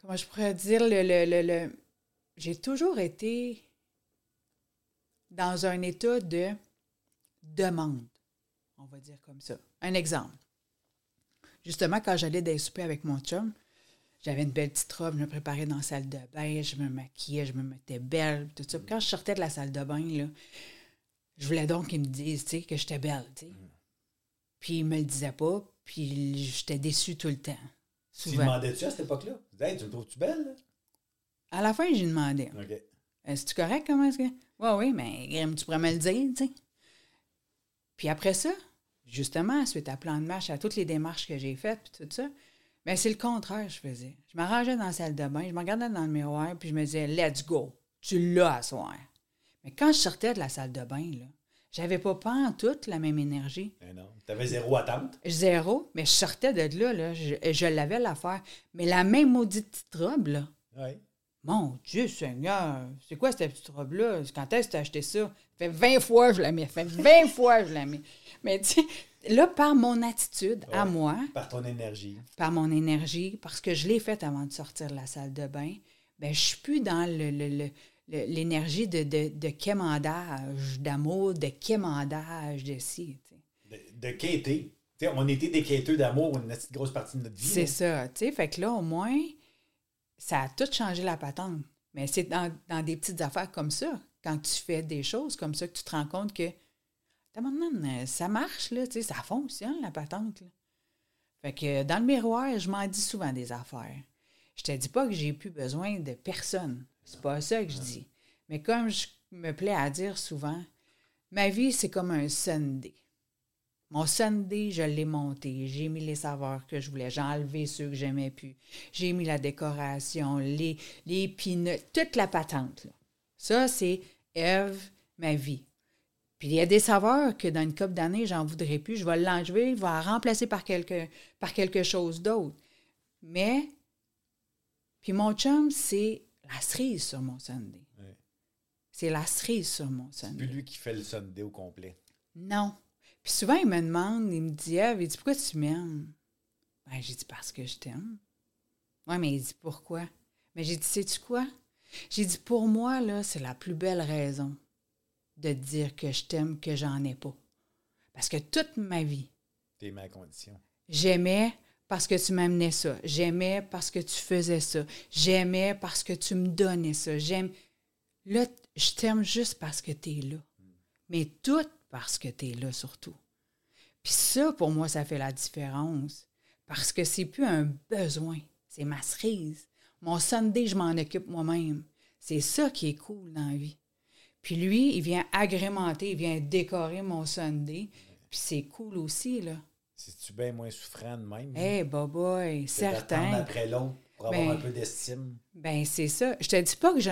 comment je pourrais dire, le, le, le, le- j'ai toujours été dans un état de demande, on va dire comme ça. Un exemple. Justement, quand j'allais des soupers avec mon chum, j'avais une belle petite robe, je me préparais dans la salle de bain, je me maquillais, je me mettais belle, tout ça. Puis quand je sortais de la salle de bain, là, je voulais donc qu'ils me disent, tu sais, que j'étais belle, tu sais. Puis ils me le disaient pas, puis j'étais déçue tout le temps. Tu demandais-tu à cette époque-là? Tu Hey, tu me trouves-tu belle? là? À la fin, j'ai demandé. OK. Est-ce correct comment est-ce que? Oui, oui, mais Grim, tu pourrais me le dire, tu sais. Puis après ça, justement, suite à plan de marche, à toutes les démarches que j'ai faites, puis tout ça, ben c'est le contraire, je faisais. Je m'arrangeais dans la salle de bain, je me regardais dans le miroir, puis je me disais, let's go, tu l'as à soir. Mais quand je sortais de la salle de bain, là, j'avais pas pas en toute la même énergie. Mais non. Tu avais zéro attente? Zéro, mais je sortais de là, là je, je l'avais l'affaire. Mais la même maudite petite robe, là, Oui. mon Dieu Seigneur, c'est quoi cette petite robe-là? Quand est-ce que tu as acheté ça? Ça fait 20 fois que je la mets. Ça fait 20 fois que je la mets. Mais tu sais, là, par mon attitude à moi, Par ton énergie. par mon énergie, parce que je l'ai faite avant de sortir de la salle de bain, ben je suis plus dans le, le- le- le- l'énergie de, de, de quémandage d'amour, de quémandage de sais. De, de quêter. On était des quêteux d'amour une grosse partie de notre vie. C'est ça, tu sais. Fait que là, au moins, ça a tout changé la patente. Mais c'est dans, dans des petites affaires comme ça, quand tu fais des choses comme ça, que tu te rends compte que tabarnane, ça marche, là, ça fonctionne, la patente. Fait que dans le miroir, je m'en dis souvent des affaires. Je te dis pas que j'ai plus besoin de personne. C'est pas ça que je dis. Mais comme je me plais à dire souvent, ma vie, c'est comme un Sunday. Mon Sunday, je l'ai monté. J'ai mis les saveurs que je voulais. J'ai enlevé ceux que j'aimais plus. J'ai mis la décoration, les, les peanuts, toute la patente. Ça, c'est Eve, ma vie. Puis il y a des saveurs que dans une couple d'années, j'en voudrais plus. Je vais l'enlever, je vais la remplacer par quelque, par quelque chose d'autre. Mais, puis mon chum, c'est la cerise sur mon Sunday. Ouais. C'est la cerise sur mon C'est Sunday. plus lui qui fait le Sunday au complet. Non. Puis souvent, il me demande, il me dit, Eve, il dit, pourquoi tu m'aimes? Ben, j'ai dit, parce que je t'aime. Oui, mais il dit, pourquoi? Mais j'ai dit, sais-tu quoi? J'ai dit, pour moi, là, c'est la plus belle raison de dire que je t'aime que j'en ai pas. Parce que toute ma vie, T'es ma condition. J'aimais parce que tu m'amenais ça. J'aimais parce que tu faisais ça. J'aimais parce que tu me donnais ça. J'aime. Là, je t'aime juste parce que tu es là. Mais tout parce que tu es là surtout. Puis ça, pour moi, ça fait la différence. Parce que c'est plus un besoin. C'est ma cerise. Mon Sunday, je m'en occupe moi-même. C'est ça qui est cool dans la vie. Puis lui, il vient agrémenter, il vient décorer mon Sunday. Puis c'est cool aussi, là. C'est-tu bien moins souffrant de même? Eh, boy, C'est d'attendre certain. après l'autre pour avoir Ben, un peu d'estime? Ben, c'est ça. Je te dis pas que je.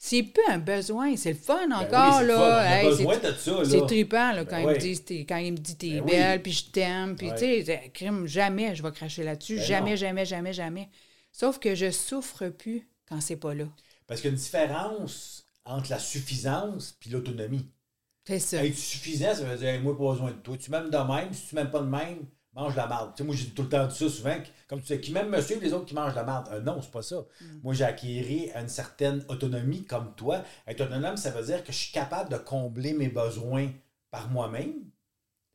C'est plus un besoin, c'est le fun Ben encore, oui, là. Hey, c'est- trippant, là, quand, Ben il me dit, quand il me dit t'es oui. belle, puis je t'aime, puis tu sais, crime, jamais je vais cracher là-dessus. Jamais, non. jamais, jamais, jamais. Sauf que je souffre plus quand c'est pas là. Parce qu'il y a une différence entre la suffisance et l'autonomie. C'est ça. Être suffisant, ça veut dire, Hey, moi, pas besoin de toi. Tu m'aimes de même, si tu m'aimes pas de même, mange la marde. Tu sais, moi, j'ai tout le temps dit ça souvent, comme tu sais, qui m'aime me suivre, les autres qui mangent la marde. Euh, non, c'est pas ça. Moi, j'ai acquis une certaine autonomie comme toi. Être autonome, ça veut dire que je suis capable de combler mes besoins par moi-même.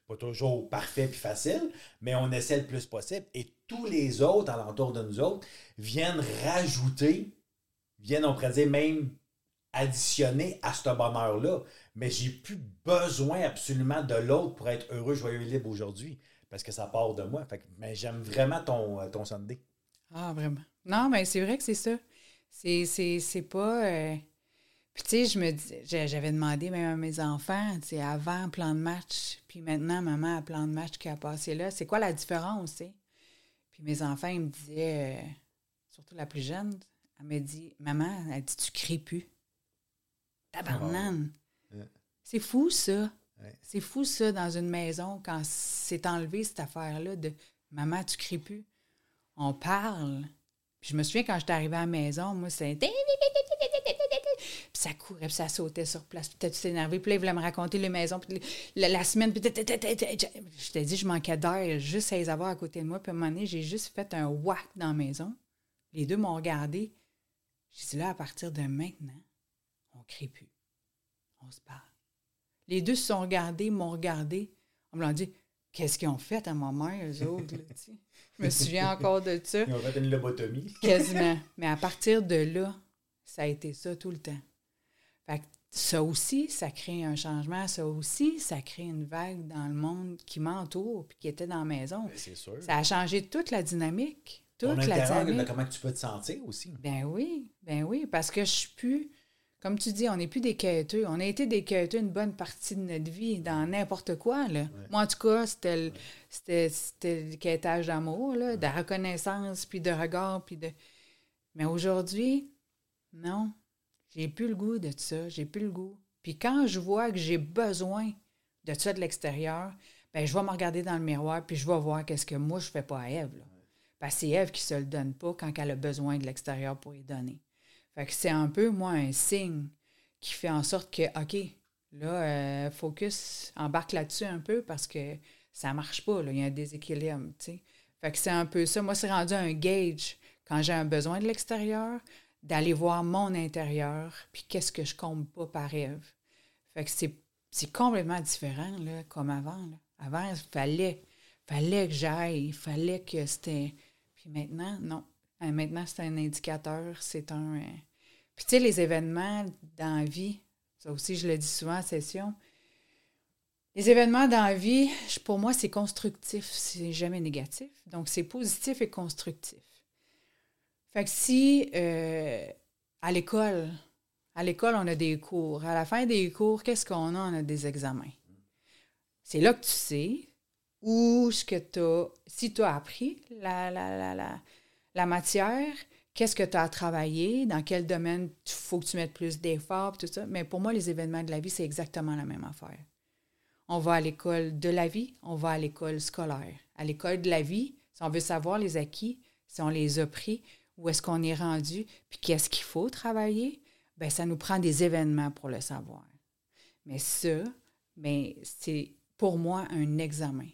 Pas toujours parfait puis facile, mais on essaie le plus possible. Et tous les autres alentours de nous autres viennent rajouter, viennent, on pourrait dire, même additionner à ce bonheur-là. Mais j'ai plus besoin absolument de l'autre pour être heureux, joyeux et libre aujourd'hui. Parce que ça part de moi. Fait que, mais j'aime vraiment ton, euh, ton Sunday. Ah, vraiment. Non, mais c'est vrai que c'est ça. C'est, pas. euh, Puis, tu sais, je me dis, j'a- j'avais demandé même à mes enfants, tu sais, avant plan de match, puis maintenant, maman, a plan de match qui a passé là, c'est quoi la différence, tu sais? Puis mes enfants, ils me disaient, euh, surtout la plus jeune, elle me dit, maman, elle dit, tu cries plus. Tabarnane. Ouais. C'est fou, ça. Ouais. C'est fou, ça, dans une maison, quand c'est enlevé, cette affaire-là de maman, tu cries plus. On parle. Puis je me souviens quand j'étais arrivée à la maison, moi, c'était. Puis ça courait, puis ça sautait sur place, puis t'es énervé. Puis là, il voulait me raconter les maisons, puis la, la semaine, puis je t'ai dit, je manquais d'air juste à les avoir à côté de moi. Puis à un moment donné, j'ai juste fait un whack dans la maison. Les deux m'ont regardé. J'ai dit, là, à partir de maintenant, on crie plus. On se parle. Les deux se sont regardés, m'ont regardé. On me l'a dit, qu'est-ce qu'ils ont fait à ma mère, eux autres? là, je me souviens encore de ça. Ils ont fait une lobotomie. Quasiment. Mais à partir de là, ça a été ça tout le temps. Fait que ça aussi, ça crée un changement. Ça aussi, ça crée une vague dans le monde qui m'entoure puis qui était dans la maison. Ben, c'est sûr. Ça a changé toute la dynamique. Toute la dynamique. comment tu peux te sentir aussi? Ben oui, ben oui, parce que je suis plus Comme tu dis, on n'est plus des quêteux. On a été des quêteux une bonne partie de notre vie dans n'importe quoi. Là. Moi, en tout cas, c'était le, c'était, c'était le quêtage d'amour, là, de reconnaissance, puis de regard, puis de... Mais aujourd'hui, non, j'ai plus le goût de ça, j'ai plus le goût. Puis quand je vois que j'ai besoin de ça de l'extérieur, ben je vais me regarder dans le miroir, puis je vais voir qu'est-ce que moi je fais pas à Ève. Là. Parce que c'est Ève qui se le donne pas quand elle a besoin de l'extérieur pour y donner. Fait que c'est un peu, moi, un signe qui fait en sorte que, OK, là, euh, focus, embarque là-dessus un peu parce que ça marche pas, là, il y a un déséquilibre, tu sais. Fait que c'est un peu ça. Moi, c'est rendu un gauge quand j'ai un besoin de l'extérieur, d'aller voir mon intérieur, puis qu'est-ce que je compte pas par rêve. Fait que c'est, c'est complètement différent, là, comme avant. Là. Avant, il fallait, fallait que j'aille, il fallait que c'était... Puis maintenant, non. Euh, Maintenant, c'est un indicateur, c'est un... euh, Puis tu sais, les événements dans vie, ça aussi, je le dis souvent en session, les événements dans vie, pour moi, c'est constructif, c'est jamais négatif. Donc, c'est positif et constructif. Fait que si euh, à l'école, à l'école, on a des cours. À la fin des cours, qu'est-ce qu'on a? On a des examens. C'est là que tu sais où ce que tu as, si tu as appris la, la, la, la, la matière, qu'est-ce que tu as à dans quel domaine il faut que tu mettes plus d'efforts, tout ça. Mais pour moi, les événements de la vie, c'est exactement la même affaire. On va à l'école de la vie, on va à l'école scolaire. À l'école de la vie, si on veut savoir les acquis, si on les a pris, où est-ce qu'on est rendu, puis qu'est-ce qu'il faut travailler, ben ça nous prend des événements pour le savoir. Mais ça, ben, c'est pour moi un examen.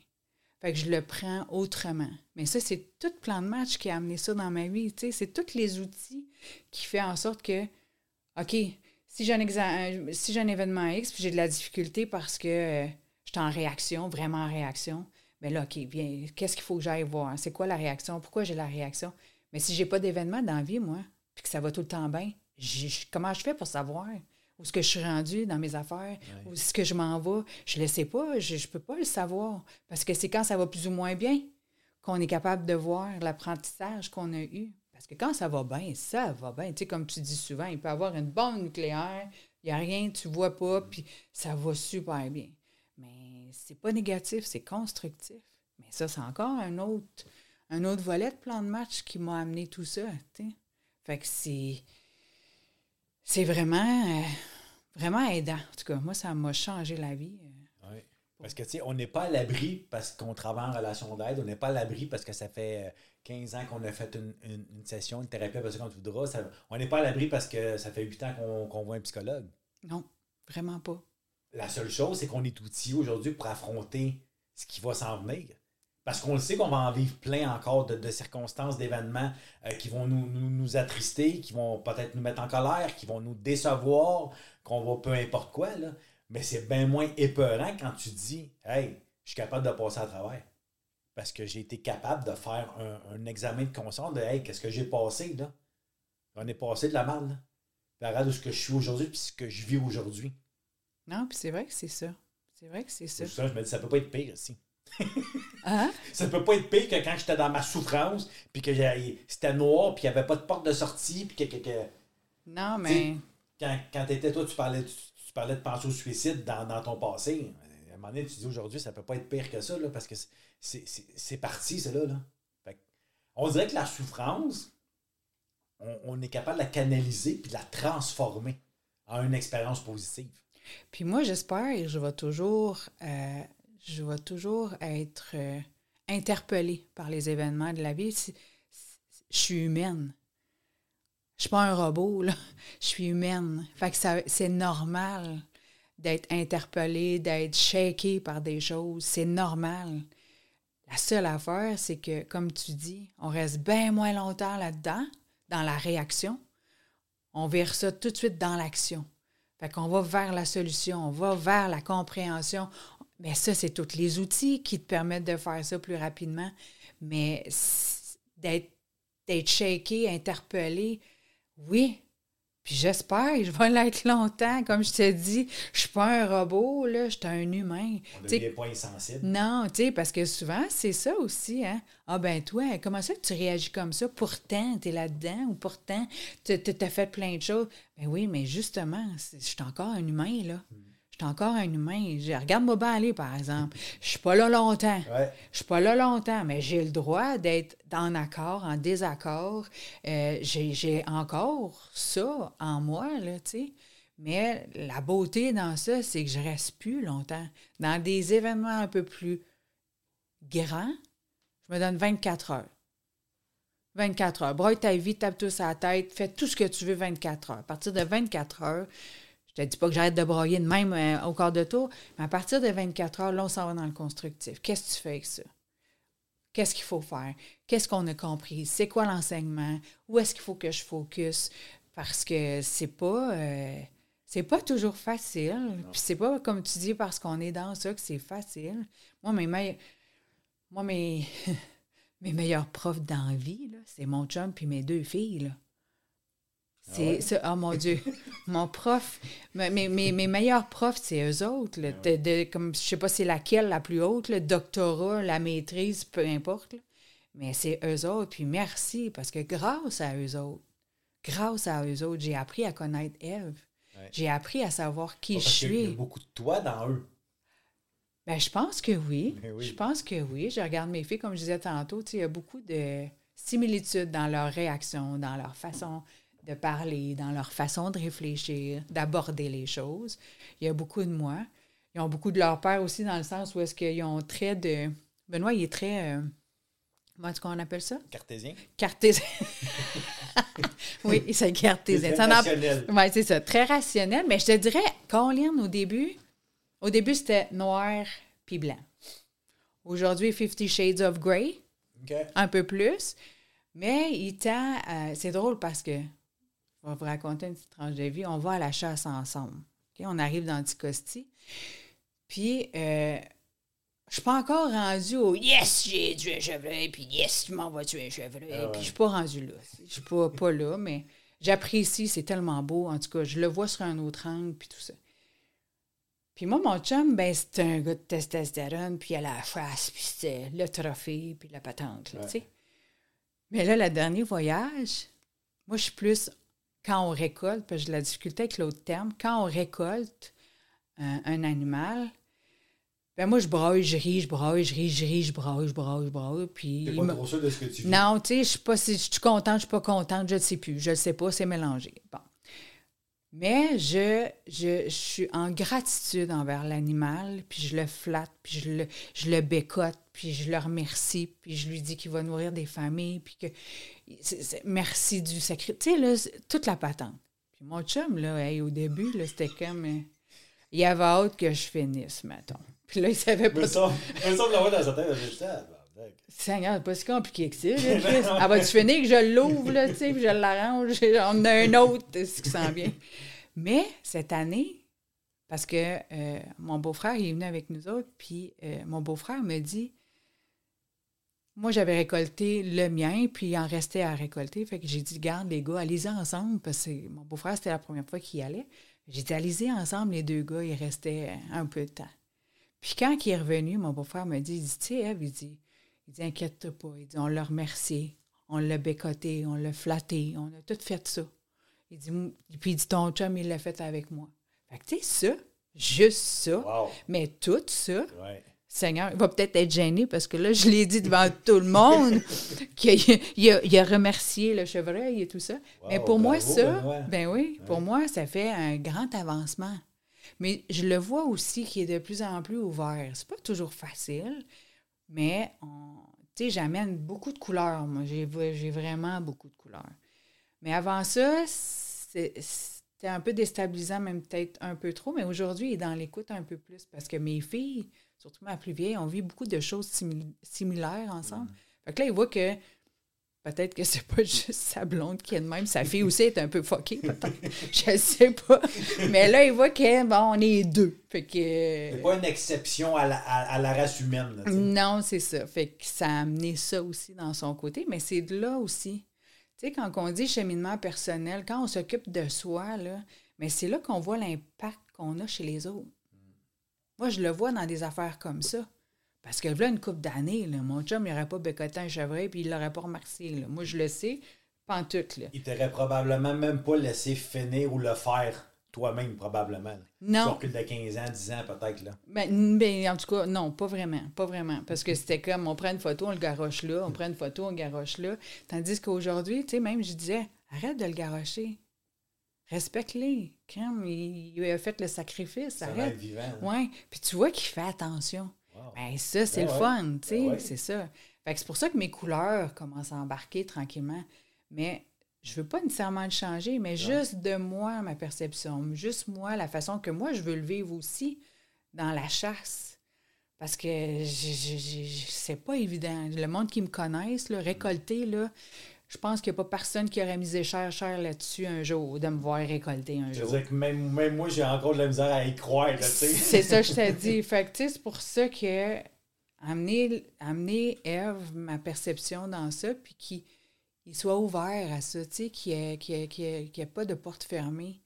Fait que je le prends autrement. Mais ça, c'est tout plan de match qui a amené ça dans ma vie. C'est tous les outils qui font en sorte que, OK, si j'ai un, exa- si un événement X, puis j'ai de la difficulté parce que euh, je suis en réaction, vraiment en réaction, mais là, OK, bien, qu'est-ce qu'il faut que j'aille voir? C'est quoi la réaction? Pourquoi j'ai la réaction? Mais si j'ai pas d'événement dans la vie, moi, puis que ça va tout le temps bien, comment je fais pour savoir? Où est-ce que je suis rendu dans mes affaires, où est-ce que je m'en vais? Je ne le sais pas, je ne peux pas le savoir. Parce que c'est quand ça va plus ou moins bien qu'on est capable de voir l'apprentissage qu'on a eu. Parce que quand ça va bien, ça va bien. Tu sais, comme tu dis souvent, il peut y avoir une bombe nucléaire, il n'y a rien, tu vois pas, puis ça va super bien. Mais c'est pas négatif, c'est constructif. Mais ça, c'est encore un autre, un autre volet de plan de match qui m'a amené tout ça. Fait que c'est. C'est vraiment, euh, vraiment aidant. En tout cas, moi, ça m'a changé la vie. euh. Oui. Parce que, tu sais, on n'est pas à l'abri parce qu'on travaille en relation d'aide. On n'est pas à l'abri parce que ça fait euh, 15 ans qu'on a fait une, une- une session, une thérapie, parce qu'on. Ça- on n'est pas à l'abri parce que ça fait 8 ans qu'on qu'on voit un psychologue. Non, vraiment pas. La seule chose, c'est qu'on est outillé aujourd'hui pour affronter ce qui va s'en venir. Parce qu'on le sait qu'on va en vivre plein encore de, de circonstances, d'événements euh, qui vont nous, nous, nous attrister, qui vont peut-être nous mettre en colère, qui vont nous décevoir, qu'on va peu importe quoi. Là. Mais c'est bien moins épeurant quand tu dis Hey, je suis capable de passer à travers. Parce que j'ai été capable de faire un, un examen de conscience de Hey, qu'est-ce que j'ai passé là? On est passé de la mal. Là. Puis regarde où ce que je suis aujourd'hui, puis ce que je vis aujourd'hui. Non, puis c'est vrai que c'est ça. C'est vrai que c'est ça. Ça, je me dis, ça peut pas être pire ici. Hein? Ça peut pas être pire que quand j'étais dans ma souffrance, puis que c'était noir, puis il n'y avait pas de porte de sortie, puis que, que- que- Non, mais. quand, quand tu étais, toi, tu parlais, tu, tu parlais de penser au suicide dans, dans ton passé. À un moment donné, tu dis aujourd'hui, ça peut pas être pire que ça, là, parce que c'est- parti, c'est là. là. Fait on dirait que la souffrance, on, on est capable de la canaliser puis de la transformer en une expérience positive. Puis moi, j'espère, je vais toujours, euh, je vais toujours être euh, interpellée par les événements de la vie. Je suis humaine. Je suis pas un robot, là. Je suis humaine. Fait que c'est normal d'être interpellée, d'être shakée par des choses. C'est normal. La seule affaire, c'est que, comme tu dis, on reste bien moins longtemps là-dedans, dans la réaction. On vire ça tout de suite dans l'action. Fait qu'on va vers la solution, on va vers la compréhension. Mais ça, c'est tous les outils qui te permettent de faire ça plus rapidement. Mais d'être d'être shaké, interpellé, oui. Puis j'espère je vais l'être longtemps. Comme je te dis, je suis pas un robot, là, je suis un humain. On devient pas insensible. non, tu sais, parce que souvent, c'est ça aussi, hein. Ah ben toi, comment ça que tu réagis comme ça? Pourtant, tu es là-dedans ou pourtant, tu as fait plein de choses. Ben oui, mais justement, je suis encore un humain, là. Je suis encore un humain. Je- Regarde-moi bien aller, par exemple. Je suis pas là longtemps. Ouais. Je suis pas là longtemps, mais j'ai le droit d'être en accord, en désaccord. Euh, j'ai encore ça en moi, là, tu sais. Mais la beauté dans ça, c'est que je reste plus longtemps. Dans des événements un peu plus grands, je me donne 24 heures. 24 heures. Broye ta vie, tape-toi sur la tête, fais tout ce que tu veux 24 heures. À partir de 24 heures, je te dis pas que j'arrête de broyer de même euh, au quart de tour, mais à partir de 24 heures, là, on s'en va dans le constructif. Qu'est-ce que tu fais avec ça? Qu'est-ce qu'il faut faire? Qu'est-ce qu'on a compris? C'est quoi l'enseignement? Où est-ce qu'il faut que je focus? Parce que c'est pas euh, c'est pas toujours facile. Puis c'est pas comme tu dis parce qu'on est dans ça que c'est facile. Moi, mes meilleurs moi, mes, mes meilleurs profs d'envie, c'est mon chum puis mes deux filles. Là. C'est, ouais? c'est- oh mon Dieu, mon prof, mes, mes, meilleurs profs, c'est eux autres. là, de, de- comme, je sais pas c'est laquelle la plus haute, le doctorat, la maîtrise, peu importe. là. Mais c'est eux autres. Puis merci, parce que grâce à eux autres, grâce à eux autres, j'ai appris à connaître Eve. Ouais. J'ai appris à savoir qui Parce je qu'il y a suis. beaucoup de toi dans eux. Ben, je pense que oui. Ben oui. Je pense que oui. Je regarde mes filles, comme je disais tantôt, il y a beaucoup de similitudes dans leur réaction, dans leur façon de parler, dans leur façon de réfléchir, d'aborder les choses. Il y a beaucoup de moi. Ils ont beaucoup de leur père aussi, dans le sens où est-ce qu'ils ont très de... Benoît, il est très... euh, Comment est-ce qu'on appelle ça? Cartésien. Cartésien. oui, c'est cartésien. En- rationnel. oui, c'est ça. Très rationnel. Mais je te dirais, Colin, au début, au début, c'était noir puis blanc. Aujourd'hui, Fifty Shades of Grey, un peu plus. Mais il tend à- C'est drôle parce que, je vais vous raconter une petite tranche de vie. On va à la chasse ensemble. On arrive dans Anticosti. Puis, euh, je suis pas encore rendue au Yes, j'ai tué un chevreuil, puis Yes, je m'en vais tuer un chevreuil. Ah ouais. Puis, je suis pas rendue là. Je suis pas, pas là, mais j'apprécie, c'est tellement beau. En tout cas, je le vois sur un autre angle, puis tout ça. Puis moi, mon chum, ben, c'est un gars de testostérone, puis a la face, puis c'était le trophée, puis la patente, là, Ouais. tu sais. Mais là, le dernier voyage, moi, je suis plus quand on récolte, parce que j'ai la difficulté avec l'autre terme, quand on récolte un, un animal, ben moi, je braille, je ris, je braille, je ris, je ris, je braille, je braille, je braille, puis... T'es pas me- trop sûr de ce que tu vis. non, tu sais, je suis pas si je suis contente, je suis pas contente, je ne sais plus, je ne sais pas, c'est mélangé. Bon. Mais je, je, je suis en gratitude envers l'animal, puis je le flatte, puis je le, je le bécote, puis je le remercie, puis je lui dis qu'il va nourrir des familles, puis que merci du sacré. Tu sais, là, toute la patente. Puis mon chum, là, hey, au début, là, c'était comme. euh, il avait hâte que je finisse, mettons. Puis là, il savait pas me semble l'avoir dans sa tête. Ah. Seigneur, c'est pas si compliqué que ça. Elle va-tu finir que je l'ouvre, là, tu sais, puis je l'arrange, on a un autre, ce qui s'en vient. Mais cette année, parce que euh, mon beau-frère, il est venu avec nous autres, puis euh, mon beau-frère me dit, moi, j'avais récolté le mien, puis il en restait à récolter. Fait que j'ai dit, garde les gars, allez-y ensemble, parce que mon beau-frère, c'était la première fois qu'il y allait. J'ai dit, allez-y ensemble, les deux gars, il restait un peu de temps. Puis quand il est revenu, mon beau-frère me dit, il dit, tu sais, il dit, il dit, inquiète-toi pas. Il dit, on l'a remercié, on l'a bécoté, on l'a flatté, on a tout fait ça. Il dit, puis il dit, ton chum, il l'a fait avec moi. Fait que, tu sais, ça, juste ça, Wow. mais tout ça, Ouais. Seigneur, il va peut-être être gêné parce que là, je l'ai dit devant tout le monde qu'il il a, il a remercié le chevreuil et tout ça. Mais pour moi, ça, Benoît. ben oui, pour moi, ça fait un grand avancement. Mais je le vois aussi qui est de plus en plus ouvert. C'est pas toujours facile, mais tu sais, j'amène beaucoup de couleurs. Moi, j'ai vraiment beaucoup de couleurs. Mais avant ça, c'est- c'était un peu déstabilisant, même peut-être un peu trop. Mais aujourd'hui, il est dans l'écoute un peu plus parce que mes filles, surtout ma plus vieille, on vit beaucoup de choses similaires ensemble. Fait que là, il voit que peut-être que c'est pas juste sa blonde qui est de même. Sa fille aussi est un peu fuckée, peut-être. Je sais pas. Mais là, il voit que, bon, on est deux. Fait que. C'est pas une exception à la, à, à la race humaine. Là. Non, c'est ça. Fait que ça a amené ça aussi dans son côté, mais c'est de là aussi. Tu sais, quand on dit cheminement personnel, quand on s'occupe de soi, là, mais c'est là qu'on voit l'impact qu'on a chez les autres. Moi, je le vois dans des affaires comme ça. Parce que là, une couple d'années, mon chum, il n'aurait pas bécoté un chevreuil puis il l'aurait pas remarqué. là. Moi, je le sais, tout. Là. Il t'aurait probablement même pas laissé finir ou le faire toi-même, probablement. là. Non. Tu de 15 ans, 10 ans, peut-être. là. Ben, ben, en tout cas, non, pas vraiment. Pas vraiment. Parce que c'était comme, on prend une photo, on le garoche là, on prend une photo, on le garoche là. Tandis qu'aujourd'hui, tu sais, même, je disais, arrête de le garocher. Respecte-les. Crème, il, il a fait le sacrifice. Ça Arrête. vivant. là. Oui. Puis tu vois qu'il fait attention. Wow. Ben, ça, c'est Ben le ouais. fun, tu sais, Ben ouais. c'est ça. Fait que c'est pour ça que mes couleurs commencent à embarquer tranquillement. Mais je veux pas nécessairement le changer, mais juste de moi, ma perception, juste moi, la façon que moi, je veux le vivre aussi dans la chasse. Parce que je- je- je- je- c'est pas évident. Le monde qui me connaisse, là, récolter, là, je pense qu'il n'y a pas personne qui aurait misé cher, cher là-dessus un jour, de me voir récolter un Je jour. veux dire que même, même moi, j'ai encore de la misère à y croire, là, tu sais. C'est ça que je t'ai dit. Fait que, c'est pour ça que amener, amener Eve, ma perception dans ça, puis qu'il il soit ouvert à ça, tu sais, qu'il n'y ait, ait pas de porte fermée.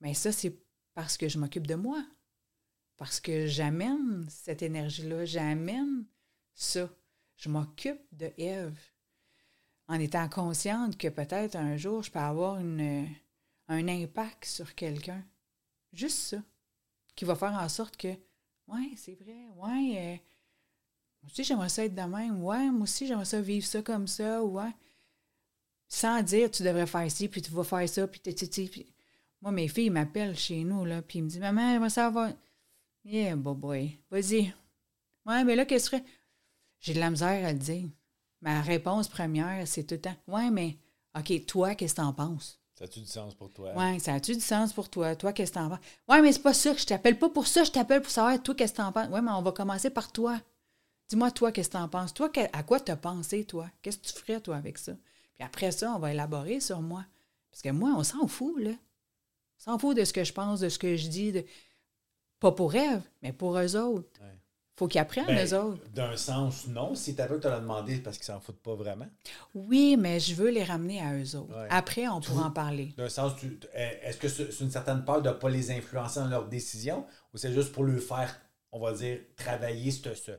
Mais ça, c'est parce que je m'occupe de moi. Parce que j'amène cette énergie-là, j'amène ça. Je m'occupe de Eve. En étant consciente que peut-être un jour, je peux avoir une, un impact sur quelqu'un. Juste ça qui va faire en sorte que, ouais, c'est vrai, ouais, euh, moi aussi j'aimerais ça être de même, ouais, moi aussi j'aimerais ça vivre ça comme ça, ouais. Sans dire tu devrais faire ci, puis tu vas faire ça, puis tu Moi, mes filles m'appellent chez nous, là, puis ils me disent, maman, j'aimerais ça avoir. Yeah, boy, boy, vas-y. Ouais, mais là, qu'est-ce que? J'ai de la misère à le dire. Ma réponse première, c'est tout le temps, ouais, mais, OK, toi, qu'est-ce que t'en penses? Ça a-tu du sens pour toi? Ouais, ça a-tu du sens pour toi? Toi, qu'est-ce que t'en penses? Ouais, mais c'est pas ça que je t'appelle pas pour ça, je t'appelle pour savoir, toi, qu'est-ce que t'en penses? Ouais, mais on va commencer par toi. Dis-moi, toi, qu'est-ce que t'en penses? Toi, à quoi t'as pensé, toi? Qu'est-ce que tu ferais, toi, avec ça? Puis après ça, on va élaborer sur moi. Parce que moi, on s'en fout, là. On s'en fout de ce que je pense, de ce que je dis. De... Pas pour Ève, mais pour eux autres. Ouais. Faut qu'ils apprennent, Ben, eux autres. D'un sens, non. Si t'as peur que tu l'as demandé, c'est parce qu'ils s'en foutent pas vraiment. Oui, mais je veux les ramener à eux autres. Ouais. Après, on pourra en parler. D'un sens, tu- est-ce que c'est une certaine peur de ne pas les influencer dans leurs décisions ou c'est juste pour leur faire, on va dire, travailler ce, ce,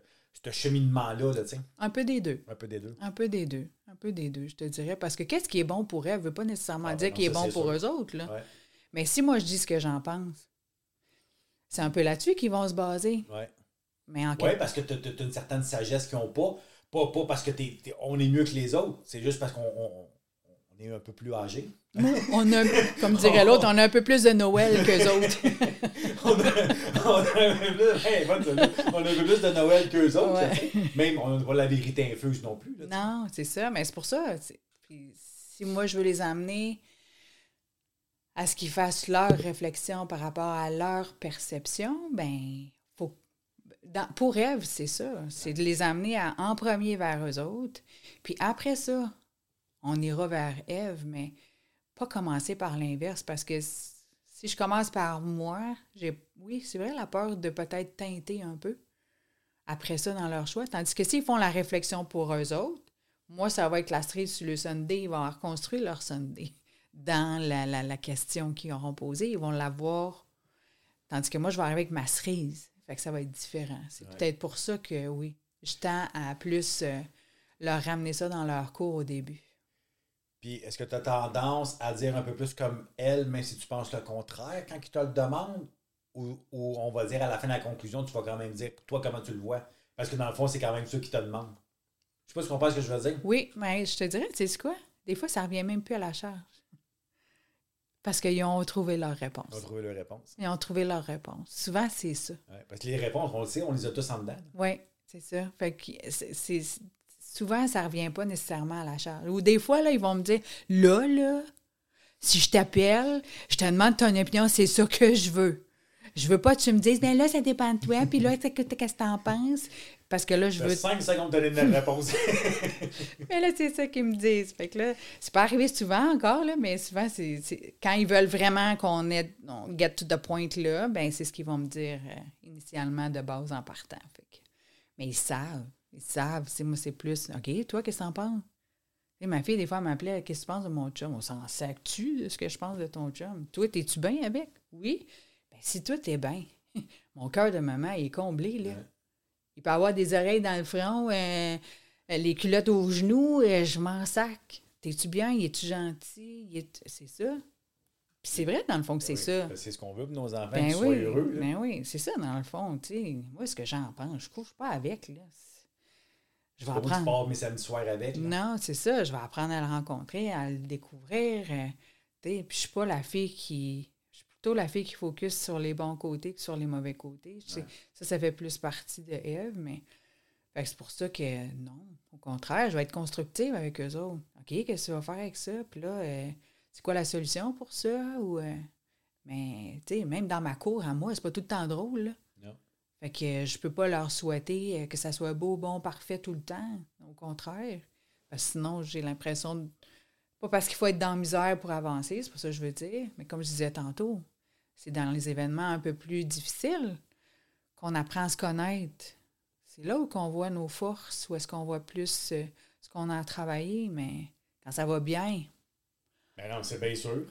ce cheminement-là, là? Un peu des deux. Un peu des deux. Un peu des deux. Un peu des deux, je te dirais. Parce que qu'est-ce qui est bon pour elle ne veut pas nécessairement Ah, dire ben qu'il est bon pour sûr. eux autres. Là. Ouais, Mais si moi je dis ce que j'en pense, c'est un peu là-dessus qu'ils vont se baser. ouais. Mais en Ouais, quelque parce que tu as, une certaine sagesse qu'ils n'ont pas. Pas, pas parce que t'es- t'es- on est mieux que les autres. C'est juste parce qu'on on- on est un peu plus âgé. On a, comme dirait l'autre, on a un peu plus de Noël qu'eux autres. on, a, on, a un peu plus, hey, bonne celle-là. On a un peu plus de Noël qu'eux autres. Ouais. Même, on n'a pas la vérité infuse non plus. là, non, c'est ça. Mais c'est pour ça. c'est- Puis si moi je veux les amener à ce qu'ils fassent leur réflexion par rapport à leur perception, ben pour Ève, c'est ça. C'est de les amener en premier vers eux autres. Puis après ça, on ira vers Ève, mais pas commencer par l'inverse parce que si je commence par moi, j'ai oui, c'est vrai la peur de peut-être teinter un peu après ça dans leur choix. Tandis que s'ils font la réflexion pour eux autres, moi, ça va être la cerise sur le Sunday. Ils vont reconstruire leur Sunday dans la, la, la question qu'ils auront posée. Ils vont l'avoir. Tandis que moi, je vais arriver avec ma cerise. Fait que ça va être différent. C'est peut-être pour ça que, oui, je tends à plus euh, leur ramener ça dans leur cours au début. Puis, est-ce que tu as tendance à dire un peu plus comme elle, même si tu penses le contraire quand ils te le demandent? Ou, ou on va dire à la fin de la conclusion, tu vas quand même dire, toi, comment tu le vois? Parce que dans le fond, c'est quand même ceux qui te demandent. Je sais pas si tu comprends ce que je veux dire. Oui, mais je te dirais, tu sais quoi? Des fois, ça revient même plus à la charge. Parce qu'ils ont trouvé leur réponse. On va trouver leur réponse. Ils ont trouvé leur réponse. Souvent, c'est ça. Ouais, parce que les réponses, on le sait, on les a tous en dedans. Oui, c'est ça. Fait que c'est, souvent, ça revient pas nécessairement à la charge. Ou des fois, là, ils vont me dire là, là, si je t'appelle, je te demande ton opinion, c'est ça que je veux. Je veux pas que tu me dises, ben là, ça dépend de toi, puis là, qu'est-ce que que t'en penses? Parce que là, je veux. 5 secondes de donner une réponse. Mais là, c'est ça qu'ils me disent. Fait que là, c'est pas arrivé souvent encore, là, mais souvent, c'est, quand ils veulent vraiment qu'on ait, on get to the point là, ben c'est ce qu'ils vont me dire euh, initialement de base en partant. Fait que- mais ils savent. Ils savent. C'est, moi, c'est plus, OK, toi, qu'est-ce que t'en penses? Ma fille, des fois, elle m'appelait Qu'est-ce que tu penses de mon chum? On s'en sac-tu de ce que je pense de ton chum? Toi, es-tu bien avec? Oui. Ben, si toi, t'es bien, mon cœur de maman il est comblé, là. Ouais. Il peut avoir des oreilles dans le front, euh, les culottes aux genoux, euh, je m'en sac. T'es-tu bien? Es-tu gentil? Il est- C'est ça. Puis c'est vrai, dans le fond, que c'est Oui, ça. que C'est ce qu'on veut pour nos enfants, Ben qu'ils soient heureux. là. ben oui, c'est ça, dans le fond, tu. Moi, ce que j'en pense, je couche pas avec, là. Je vais apprendre. pars mes samedis soirs avec. là. Non, c'est ça. Je vais apprendre à le rencontrer, à le découvrir. euh, tu Puis je suis pas la fille qui. Plutôt la fille qui focus sur les bons côtés que sur les mauvais côtés. Ouais. Ça, ça fait plus partie de Eve, mais. c'est pour ça que non. Au contraire, je vais être constructive avec eux autres. OK, qu'est-ce que tu vas faire avec ça? Puis là, euh, c'est quoi la solution pour ça? Ou, euh, mais, tu sais, même dans ma cour, à moi, c'est pas tout le temps drôle, là. Non. Fait que euh, je peux pas leur souhaiter que ça soit beau, bon, parfait tout le temps. Au contraire. Parce que sinon, j'ai l'impression de. Pas parce qu'il faut être dans la misère pour avancer, c'est pas ça que je veux dire. Mais comme je disais tantôt, c'est dans les événements un peu plus difficiles qu'on apprend à se connaître. C'est là où on voit nos forces, où est-ce qu'on voit plus euh, ce qu'on a à travailler. Mais quand ça va bien, Ben non, c'est bien sûr.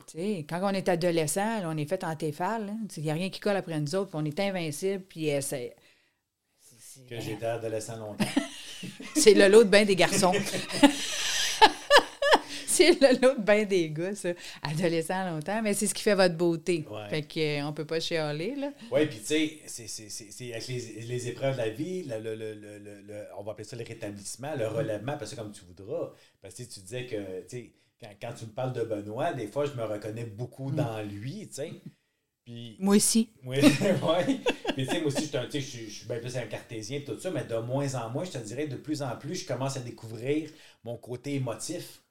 quand on est adolescent, là, on est fait en téfal. Il n'y a rien qui colle après nous autres, puis on est invincible, puis euh, c'est- Que j'étais adolescent longtemps. C'est le lot de bain des garçons. c'est le lot de bain des gars, ça. Adolescent longtemps, mais c'est ce qui fait votre beauté. Ouais. Fait que, euh, peut pas chialer, là. Oui, puis tu sais, c'est- avec les, les épreuves de la vie, le, le- le- on va appeler ça le rétablissement, le relèvement, parce que comme tu voudras. Parce que tu sais, tu disais que, tu sais, quand, quand tu me parles de Benoît, des fois, je me reconnais beaucoup dans lui, tu sais. Puis, Moi aussi. oui, ouais. Puis, tu sais, moi aussi, je suis bien plus un cartésien et tout ça, mais de moins en moins, je te dirais, de plus en plus, je commence à découvrir mon côté émotif.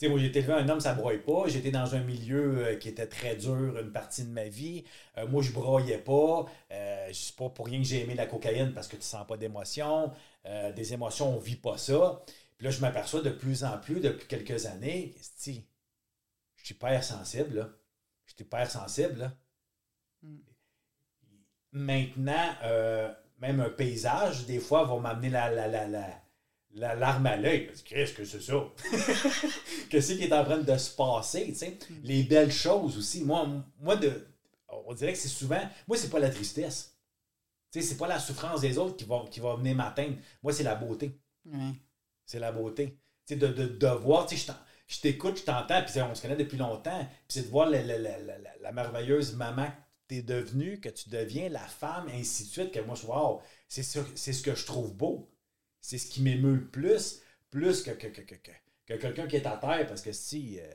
Sais, moi, j'ai été élevé un homme, ça broye pas. J'étais dans un milieu euh, qui était très dur une partie de ma vie. Euh, moi, je broyais pas. Euh, je sais pas pour rien que j'ai aimé la cocaïne parce que tu sens pas d'émotion. Euh, des émotions, on vit pas ça. Puis là, je m'aperçois de plus en plus depuis quelques années, je suis hyper sensible, là. Je suis hyper sensible, là. Maintenant, euh, même un paysage, des fois, va m'amener la, la, la, la, la larme à l'œil. Qu'est-ce que c'est ça? Qu'est-ce qui est en train de se passer? tu sais? Les belles choses aussi. Moi, moi de, on dirait que c'est souvent. Moi, c'est pas la tristesse. Tu sais, c'est pas la souffrance des autres qui va, qui va venir m'atteindre. Moi, c'est la beauté. C'est la beauté. Tu sais, de, de, de voir, tu sais, je t'écoute, je t'entends, puis on se connaît depuis longtemps, puis c'est de voir la, la- la- la- merveilleuse maman que tu es devenue, que tu deviens, la femme, ainsi de suite, que moi, je wow, c'est ce que je trouve beau. C'est ce qui m'émeut le plus, plus que, que, que, que, que- que quelqu'un qui est à terre, parce que si... euh,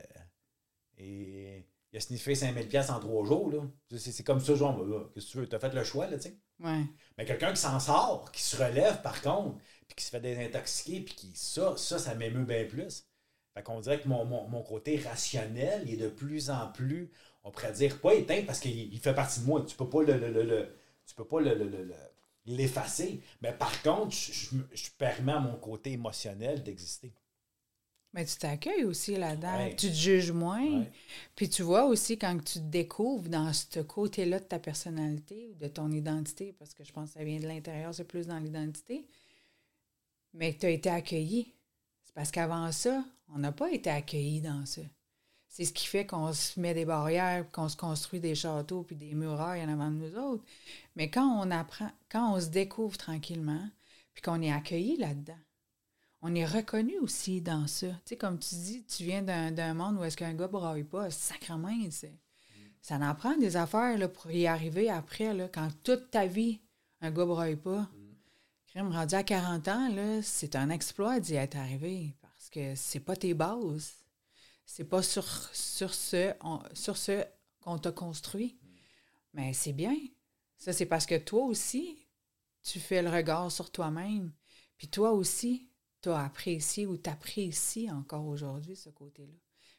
et, il a sniffé 5000 pièces en trois jours, là. C'est c'est comme ça, genre, là, qu'est-ce que tu veux, t'as fait le choix, là, tu sais. Ouais. Mais quelqu'un qui s'en sort, qui se relève par contre, puis qui se fait désintoxiquer, puis qui. Ça, ça, ça m'émeut bien plus. Fait qu'on dirait que mon, mon, mon côté rationnel il est de plus en plus, on pourrait dire, pas éteint parce qu'il il fait partie de moi. Tu peux pas le. le- le- le- tu peux pas le- le- le- le- l'effacer. Mais par contre, je, je, je permets à mon côté émotionnel d'exister. Mais tu t'accueilles aussi là-dedans. Ouais. Tu te juges moins. Ouais. Puis tu vois aussi quand tu te découvres dans ce côté-là de ta personnalité ou de ton identité, parce que je pense que ça vient de l'intérieur, c'est plus dans l'identité, mais que tu as été accueilli. C'est parce qu'avant ça, on n'a pas été accueilli dans ça. C'est ce qui fait qu'on se met des barrières, qu'on se construit des châteaux puis des murailles en avant de nous autres. Mais quand on apprend, quand on se découvre tranquillement, puis qu'on est accueilli là-dedans, on est reconnu aussi dans ça. Tu sais, comme tu dis, tu viens d'un monde où est-ce qu'un gars braille pas, sacrement, c'est... Ça en prend des affaires là, pour y arriver après, là, quand toute ta vie, un gars braille pas. Crème rendu à 40 ans, c'est un exploit d'y être arrivé parce que c'est pas tes bases. C'est pas sur, sur ce, sur ce qu'on t'a construit. Mais c'est bien. Ça, c'est parce que toi aussi, tu fais le regard sur toi-même. Puis toi aussi, tu as apprécié ou t'apprécies encore aujourd'hui ce côté-là.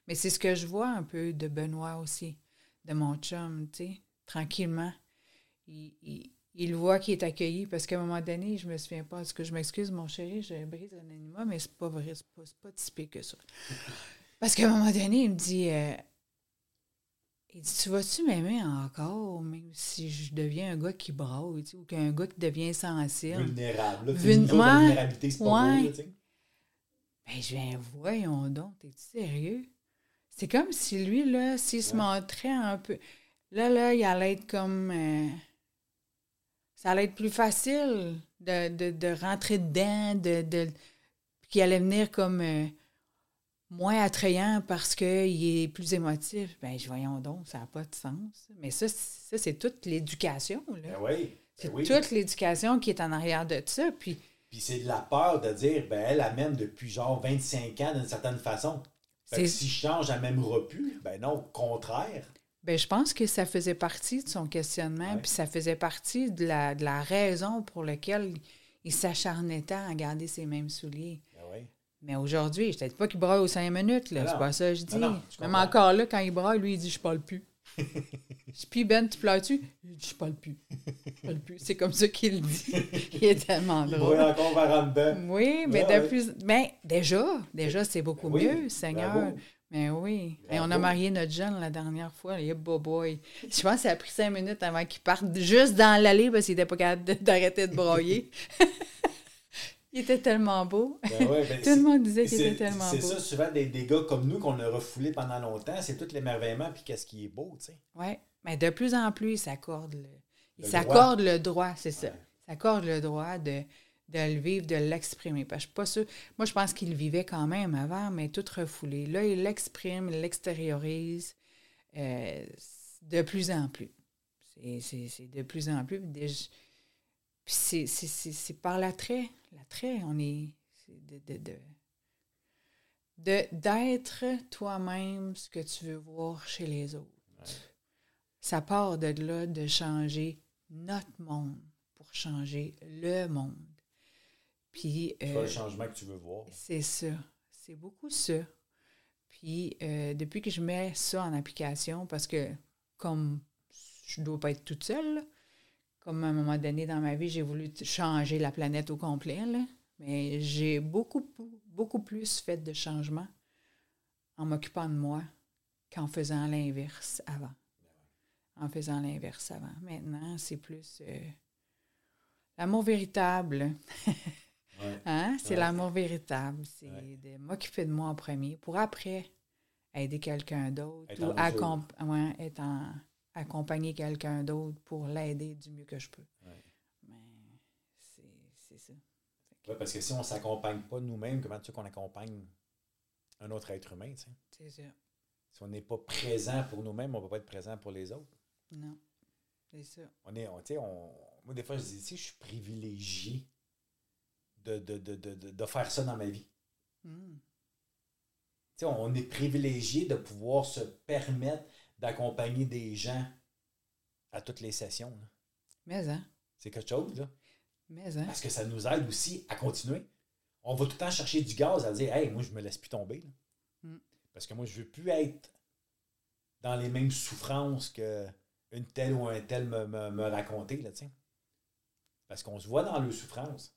Mais c'est ce que je vois un peu de Benoît aussi, de mon chum, tu sais, tranquillement. Il, il- voit qu'il est accueilli parce qu'à un moment donné, je me souviens pas. Est-ce que je m'excuse, mon chéri, je brise l'anonymat, mais c'est pas vrai, c'est pas, pas pire que ça. Parce qu'à un moment donné, il me dit euh, Il dit Tu vas-tu m'aimer encore, même si je deviens un gars qui braille, ou qu'un gars qui devient sensible? Vulnérable. Là, Vul- ouais, vulnérabilité, c'est pas ouais. beau, là, tu sais. Ben, je viens, voyons donc, t'es sérieux? C'est comme si lui, là, s'il se montrait un peu. Là, là, il allait être comme. euh, ça allait être plus facile de, de, de rentrer dedans, de, de, qu'il allait venir comme euh, moins attrayant parce qu'il est plus émotif. Ben, je voyons donc, ça n'a pas de sens. Mais ça, c'est- ça c'est toute l'éducation. Ben oui. C'est ben oui. toute l'éducation qui est en arrière de ça. Puis, Puis c'est de la peur de dire, ben elle, m'aime depuis genre 25 ans d'une certaine façon. Fait que C'est- si je change, elle m'aimera plus. Ben non, au contraire. ben, je pense que ça faisait partie de son questionnement, Ouais. puis ça faisait partie de la, de la raison pour laquelle il s'acharnait tant à garder ses mêmes souliers. Ben oui. Mais aujourd'hui, je ne pas qu'il braille aux cinq minutes, là. C'est pas ça que je dis. Non, Même encore là, quand il braille, lui, il dit Je parle plus. je Puis Ben, tu pleures-tu? Il dit Je parle plus. Je parle plus. C'est comme ça qu'il dit. il est tellement drôle. va encore vers en dedans. Oui, mais Ouais, de ouais. plus. Mais déjà, déjà, c'est beaucoup Oui, mieux, Seigneur. bravo. Mais oui. Et on a marié notre jeune la dernière fois. Il est beau boy. Je pense que ça a pris cinq minutes avant qu'il parte juste dans l'allée parce qu'il n'était pas capable d'arrêter de broyer. il était tellement beau. Ben ouais, ben Tout le c'est- monde disait qu'il c'est- était tellement C'est beau. ça, souvent, des, des gars comme nous qu'on a refoulés pendant longtemps, c'est tout l'émerveillement puis qu'est-ce qui est beau, tu sais. Oui. Mais de plus en plus, il s'accorde le, Le droit, c'est ça. Ouais. Il s'accorde le droit de, de le vivre, de l'exprimer. Parce que je suis pas sûre. Moi, je pense qu'il le vivait quand même avant, mais tout refoulé. Là, il l'exprime, il l'extériorise euh, de plus en plus. C'est- C'est c'est de plus en plus. Puis c'est- c'est c'est- c'est par l'attrait. L'attrait, on est. de- de- de, d'être toi-même ce que tu veux voir chez les autres. Ça part de là de changer notre monde pour changer le monde. Puis Tu euh, le changement que tu veux voir. c'est ça. C'est beaucoup ça. Puis euh, depuis que je mets ça en application, parce que comme je ne dois pas être toute seule, comme à un moment donné dans ma vie, j'ai voulu changer la planète au complet, là, mais j'ai beaucoup, beaucoup plus fait de changements en m'occupant de moi qu'en faisant l'inverse avant. En faisant l'inverse avant. Maintenant, c'est plus euh, l'amour véritable. Ouais. Hein? C'est Ouais. l'amour véritable. C'est Ouais. de m'occuper de moi en premier pour après aider quelqu'un d'autre ou en mesure. accom- ouais, être en- accompagner quelqu'un d'autre pour l'aider du mieux que je peux. Ouais. Mais c'est- ça. Parce que si on ne s'accompagne pas nous-mêmes, comment tu veux qu'on accompagne un autre être humain? C'est ça. Si on n'est pas présent pour nous-mêmes, on ne peut pas être présent pour les autres. Non. C'est ça. On est, on, tu sais, on, moi, des fois, je dis, sais, je suis privilégié de, de, de, de, de- faire ça dans ma vie. Mm. Sais, on est privilégié de pouvoir se permettre d'accompagner des gens à toutes les sessions. là. Mais hein? C'est quelque chose, là. Mais hein? Parce que ça nous aide aussi à continuer. On va tout le temps chercher du gaz à dire Hey, moi, je me laisse plus tomber. là. Mm. Parce que moi, je veux plus être dans les mêmes souffrances que une telle ou un tel me, me, me raconter, là, sais. Parce qu'on se voit dans leurs souffrances.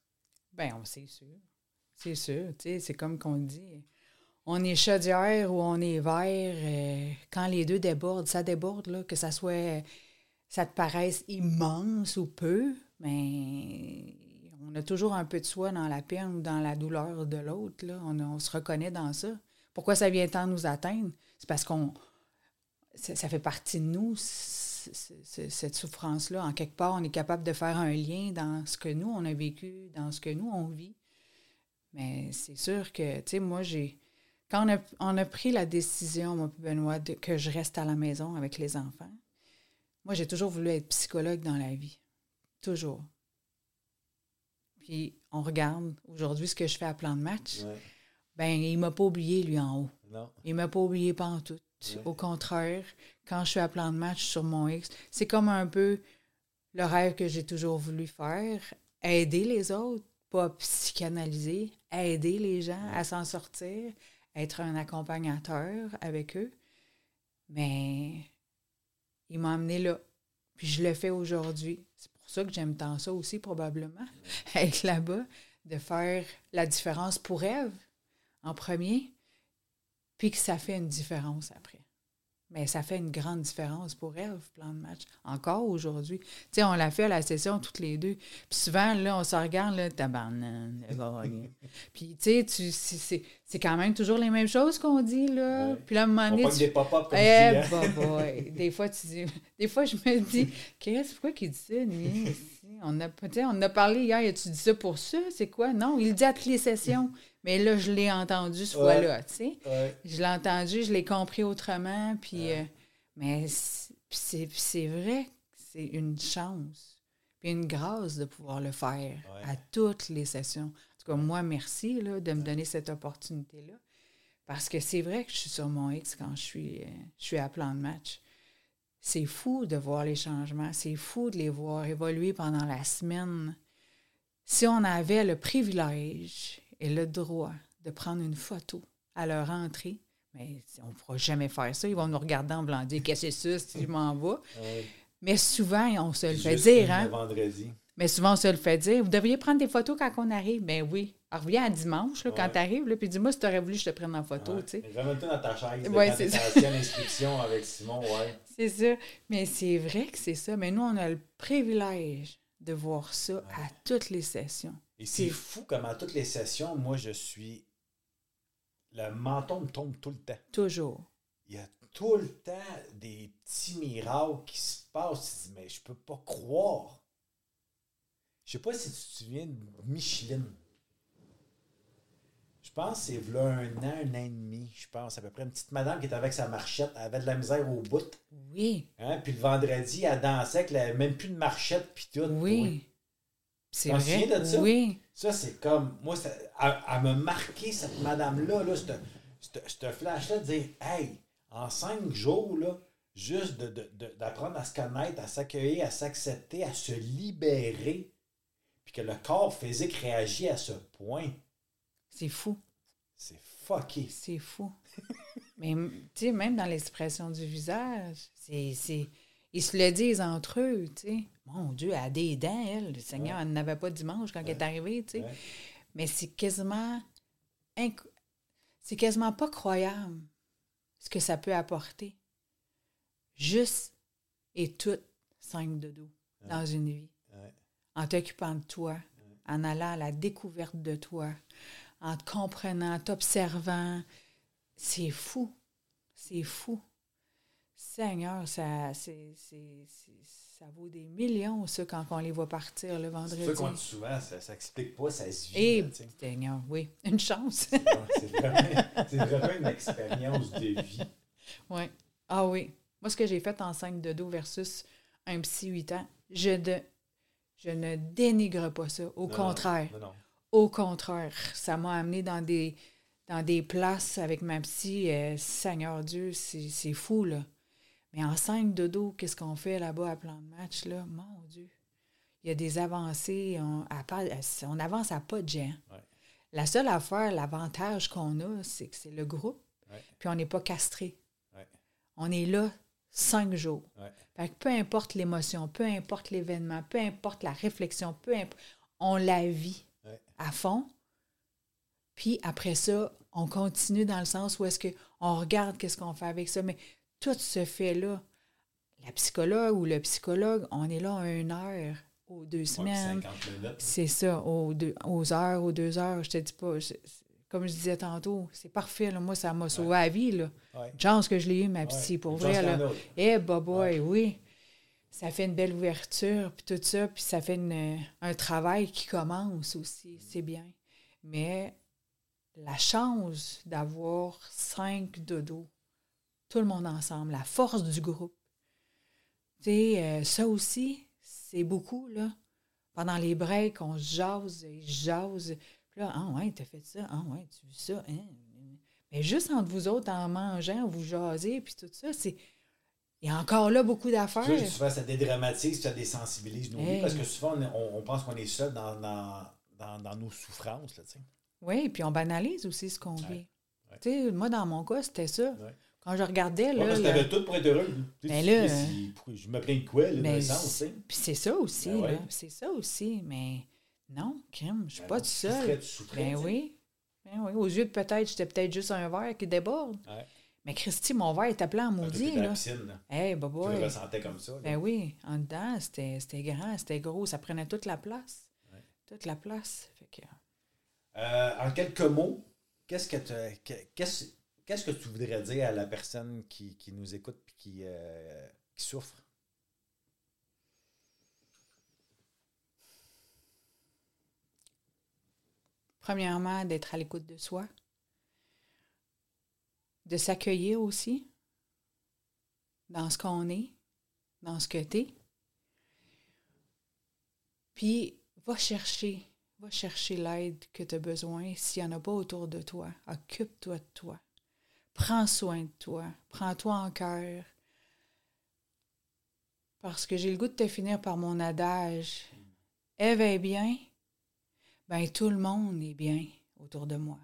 Ben, on c'est sûr. C'est sûr. Tu sais, c'est comme qu'on dit. On est chaudière ou on est verre. euh, quand les deux débordent, ça déborde, là, que ça soit. Ça te paraisse immense ou peu, mais on a toujours un peu de soi dans la peine ou dans la douleur de l'autre. On, se reconnaît dans ça. Pourquoi ça vient tant nous atteindre? C'est parce qu'on. Ça, fait partie de nous, cette souffrance-là. En quelque part, on est capable de faire un lien dans ce que nous, on a vécu, dans ce que nous, on vit. Mais c'est sûr que, tu sais, moi, j'ai. Quand on a, on a pris la décision, moi puis Benoît, de- que je reste à la maison avec les enfants, moi, j'ai toujours voulu être psychologue dans la vie. Toujours. Puis, on regarde aujourd'hui ce que je fais à plan de match. Ben, il m'a pas oublié, lui, en haut. Non. Il m'a pas oublié tout. Ouais. Au contraire, quand je suis à plan de match sur mon X, c'est comme un peu le rêve que j'ai toujours voulu faire. Aider les autres, pas psychanalyser, aider les gens à s'en sortir, être un accompagnateur avec eux. Mais il m'a amené là. Puis je le fais aujourd'hui. C'est pour ça que j'aime tant ça aussi, probablement, être là-bas, de faire la différence pour Ève en premier, puis que ça fait une différence après. Mais ça fait une grande différence pour elle, le plan de match. Encore aujourd'hui. Tu sais, on l'a fait à la session toutes les deux. Puis souvent, là, on se regarde, là, tabarnane. Puis, tu sais, c'est- quand même toujours les mêmes choses qu'on dit, là. Ouais. Puis là, à un moment donné, tu- des comme eh, hein. bah. Des fois, tu dis, des fois, je me dis, qu'est-ce pourquoi qu'il dit ça, lui? On a, on a parlé hier, tu dis ça pour ça? C'est quoi? Non, il dit à toutes les sessions. Mais là, je l'ai entendu ce Ouais. fois-là, tu sais. Ouais. Je l'ai entendu, je l'ai compris autrement. Puis, Ouais. euh, mais c'est- vrai que c'est une chance, puis une grâce de pouvoir le faire à toutes les sessions. En tout cas, moi, merci là, de me donner cette opportunité-là. Parce que c'est vrai que je suis sur mon X quand je suis, euh, je suis à plan de match. C'est fou de voir les changements. C'est fou de les voir évoluer pendant la semaine. Si on avait le privilège et le droit de prendre une photo à leur entrée, mais on ne pourra jamais faire ça. Ils vont nous regarder en voulant dire Qu'est-ce que c'est ça si je m'en vais? Ouais. Mais souvent, on se le fait dire. Hein? le vendredi. Mais souvent, on se le fait dire. Vous devriez prendre des photos quand on arrive. Ben oui. Alors, reviens à dimanche, là, quand tu arrives, là, puis dis-moi si tu aurais voulu que je te prenne en photo. Ouais. tu sais. Mais Remets-toi dans ta chaise. Ouais, c'est ça. l'inscription avec Simon, ouais. C'est ça. Mais c'est vrai que c'est ça. Mais nous, on a le privilège de voir ça à toutes les sessions. Et c'est fou comme à toutes les sessions, moi, je suis. Le menton me tombe tout le temps. Toujours. Il y a tout le temps des petits miracles qui se passent. Tu dis, mais je peux pas croire. Je sais pas si tu te souviens de Micheline. Je pense que c'est là un an, un an et demi, je pense, à peu près. Une petite madame qui était avec sa marchette, elle avait de la misère au bout. Oui. Hein? Puis le vendredi, elle dansait avec la- même plus de marchette, puis tout. Oui. C'est vrai? souviens de ça? Oui. Ça, c'est comme. Moi, ça- elle, m'a marqué, cette madame-là, là, ce- flash-là, de dire Hey, en cinq jours, là, juste de- de- de- d'apprendre à se connaître, à s'accueillir, à s'accepter, à se libérer, puis que le corps physique réagit à ce point, C'est fou. c'est fucké. C'est fou. Mais tu sais, même dans l'expression du visage, c'est, c'est- ils se le disent entre eux, tu sais. Mon Dieu, elle a des dents, elle. Le Seigneur, Ouais. elle n'avait pas dimanche quand elle est arrivée, tu sais. Ouais. Mais c'est quasiment... inc- C'est quasiment pas croyable ce que ça peut apporter. Juste et tout cinq de dos dans une vie. En t'occupant de toi, en allant à la découverte de toi, en te comprenant, t'observant. C'est fou. C'est fou. Seigneur, ça, c'est, c'est- c'est- ça vaut des millions, ça, quand on les voit partir le C'est vendredi. ça qu'on dit souvent, ça s'explique pas, ça se vit. Et, là. Seigneur, oui, une chance. C'est vraiment, c'est vraiment une expérience de vie. oui. Ah oui. Moi, ce que j'ai fait en 5 de dos versus un psy 8 ans, je, de, je ne dénigre pas ça. Au Non, contraire. Non, non. Au contraire, ça m'a amené dans des, dans des places avec ma psy. euh, Seigneur Dieu, c'est c'est fou, là. Mais en 5 de dos, qu'est-ce qu'on fait là-bas à plan de match, là? Mon Dieu. Il y a des avancées. On, à pas- on avance à pas de géant. Ouais. La seule affaire, l'avantage qu'on a, c'est que c'est le groupe, Ouais. puis on n'est pas castré. Ouais. On est là cinq jours. Ouais. Fait que peu importe l'émotion, peu importe l'événement, peu importe la réflexion, peu importe, on la vit à fond. Puis après ça, on continue dans le sens où est-ce qu'on regarde qu'est-ce qu'on fait avec ça. Mais tout se fait là. La psychologue ou le psychologue, on est là une heure aux deux semaines. 50 minutes. C'est ça, aux, deux, aux heures, aux deux heures, je te dis pas. je- comme je disais tantôt, c'est parfait. Là. Moi, ça m'a sauvé la vie. Là. Ouais. Chance que je l'ai eu, ma psy, Ouais. pour vrai. Là. Eh, boy, oui. Ça fait une belle ouverture, puis tout ça, puis ça fait une- un travail qui commence aussi. C'est bien. Mais la chance d'avoir cinq dodos, tout le monde ensemble, la force du groupe. Tu sais, euh, ça aussi, c'est beaucoup, là. Pendant les breaks, on se jase et jase. Puis là, ah ouais, t'as fait ça, ah ouais, tu veux ça, hein? Mais juste entre vous autres, en mangeant, vous jasez, puis tout ça, c'est... Il y a encore là beaucoup d'affaires. Tu sais, souvent, ça dédramatise, ça désensibilise nos vies, parce que souvent, on, on- on pense qu'on est seul dans, dans, dans, dans nos souffrances. Là, tu sais. Oui, puis on banalise aussi ce qu'on Ouais. vit. Ouais. Tu sais, moi, dans mon cas, c'était ça. Ouais. Quand je regardais, Ouais, là... parce que t'avais tout pour être heureux. Ben là, si- je me plains de quoi, là, dans le sens. Puis c'est ça aussi, Ben ouais. là. C'est ça aussi. Mais non, crime, je suis Ben pas tu souffrais, Ben oui. Ben oui. Aux yeux de peut-être, j'étais peut-être juste un verre qui déborde. Ouais. Mais Christy, mon verre était plein en maudit, la là. piscine, là, Hey, bah tu le ressentais comme ça. là. Ben oui, en dedans, c'était c'était grand, c'était gros, ça prenait toute la place. Ouais. Toute la place. Fait que, Euh, en quelques mots, qu'est-ce que tu que- qu'est-ce qu'est-ce que tu voudrais dire à la personne qui, qui nous écoute et qui, euh, qui souffre? premièrement, d'être à l'écoute de soi, de s'accueillir aussi dans ce qu'on est, dans ce que tu es. Puis, va chercher, va chercher l'aide que tu as besoin. S'il n'y en a pas autour de toi, occupe-toi de toi. Prends soin de toi. Prends-toi en cœur. Parce que j'ai le goût de te finir par mon adage. Ève est bien, ben tout le monde est bien autour de moi.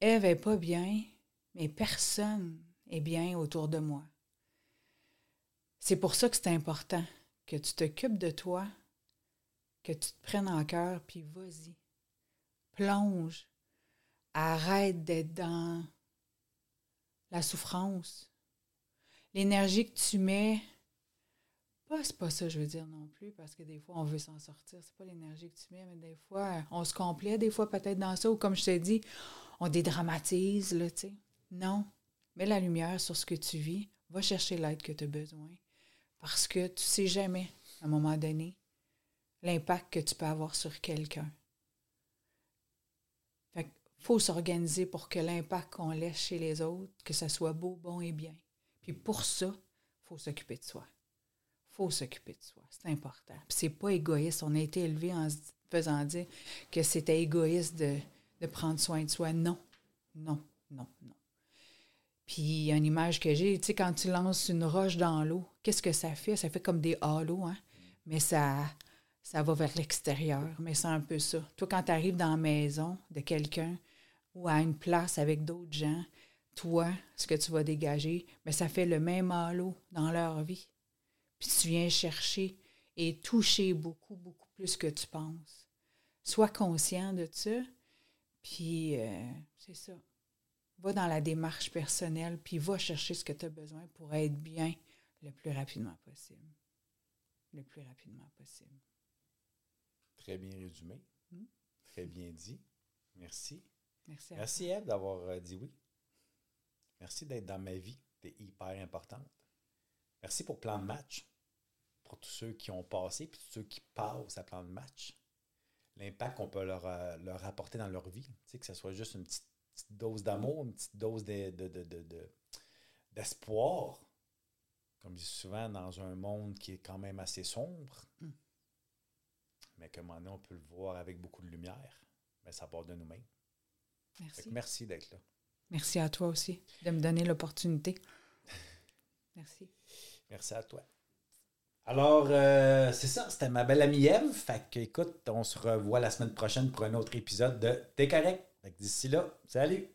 Ève est pas bien, mais personne est bien autour de moi. C'est pour ça que c'est important que tu t'occupes de toi, que tu te prennes en cœur, puis vas-y. Plonge. Arrête d'être dans la souffrance. L'énergie que tu mets, pas, c'est pas ça, je veux dire non plus, parce que des fois, on veut s'en sortir. C'est pas l'énergie que tu mets, mais des fois, on se complaît, des fois, peut-être dans ça, ou comme je t'ai dit, on dédramatise, là, tu sais. Non. Mets la lumière sur ce que tu vis. Va chercher l'aide que tu as besoin. Parce que tu sais jamais, à un moment donné, l'impact que tu peux avoir sur quelqu'un. Faut s'organiser pour que l'impact qu'on laisse chez les autres, que ça soit beau, bon et bien. Puis pour ça, faut s'occuper de soi faut s'occuper de soi. C'est important. Puis c'est pas égoïste. On a été élevé en se faisant dire que c'était égoïste de, de prendre soin de soi. Non, non, non, non. Puis une image que j'ai, tu sais, quand tu lances une roche dans l'eau, qu'est-ce que ça fait? Ça fait comme des halos, hein? Mais ça, ça va vers l'extérieur. Mais c'est un peu ça. Toi, quand tu arrives dans la maison de quelqu'un ou à une place avec d'autres gens, toi, ce que tu vas dégager, mais ça fait le même halo dans leur vie. Puis tu viens chercher et toucher beaucoup, beaucoup plus que tu penses. Sois conscient de ça, puis euh, c'est ça. Va dans la démarche personnelle, puis va chercher ce que tu as besoin pour être bien le plus rapidement possible. Le plus rapidement possible. Très bien résumé. Mm. Très bien dit. Merci. Merci à Merci, Eve, d'avoir euh, dit oui. Merci d'être dans ma vie. Tu es hyper importante. Merci pour plan de match. Pour tous ceux qui ont passé puis tous ceux qui passent à plan de match. L'impact qu'on peut leur, euh, leur apporter dans leur vie. Tu sais, que ce soit juste une petite, petite dose d'amour, une petite dose de- de- de- de- d'espoir. Comme je dis souvent, dans un monde qui est quand même assez sombre. Mm. Mais moment donné, on peut le voir avec beaucoup de lumière. Mais ça part de nous-mêmes. Merci. merci d'être là. Merci à toi aussi de me donner l'opportunité. Merci. Merci à toi. Alors, euh, c'est ça, c'était ma belle amie Eve. Fait que, écoute, on se revoit la semaine prochaine pour un autre épisode de T'es correct. Fait que d'ici là, salut!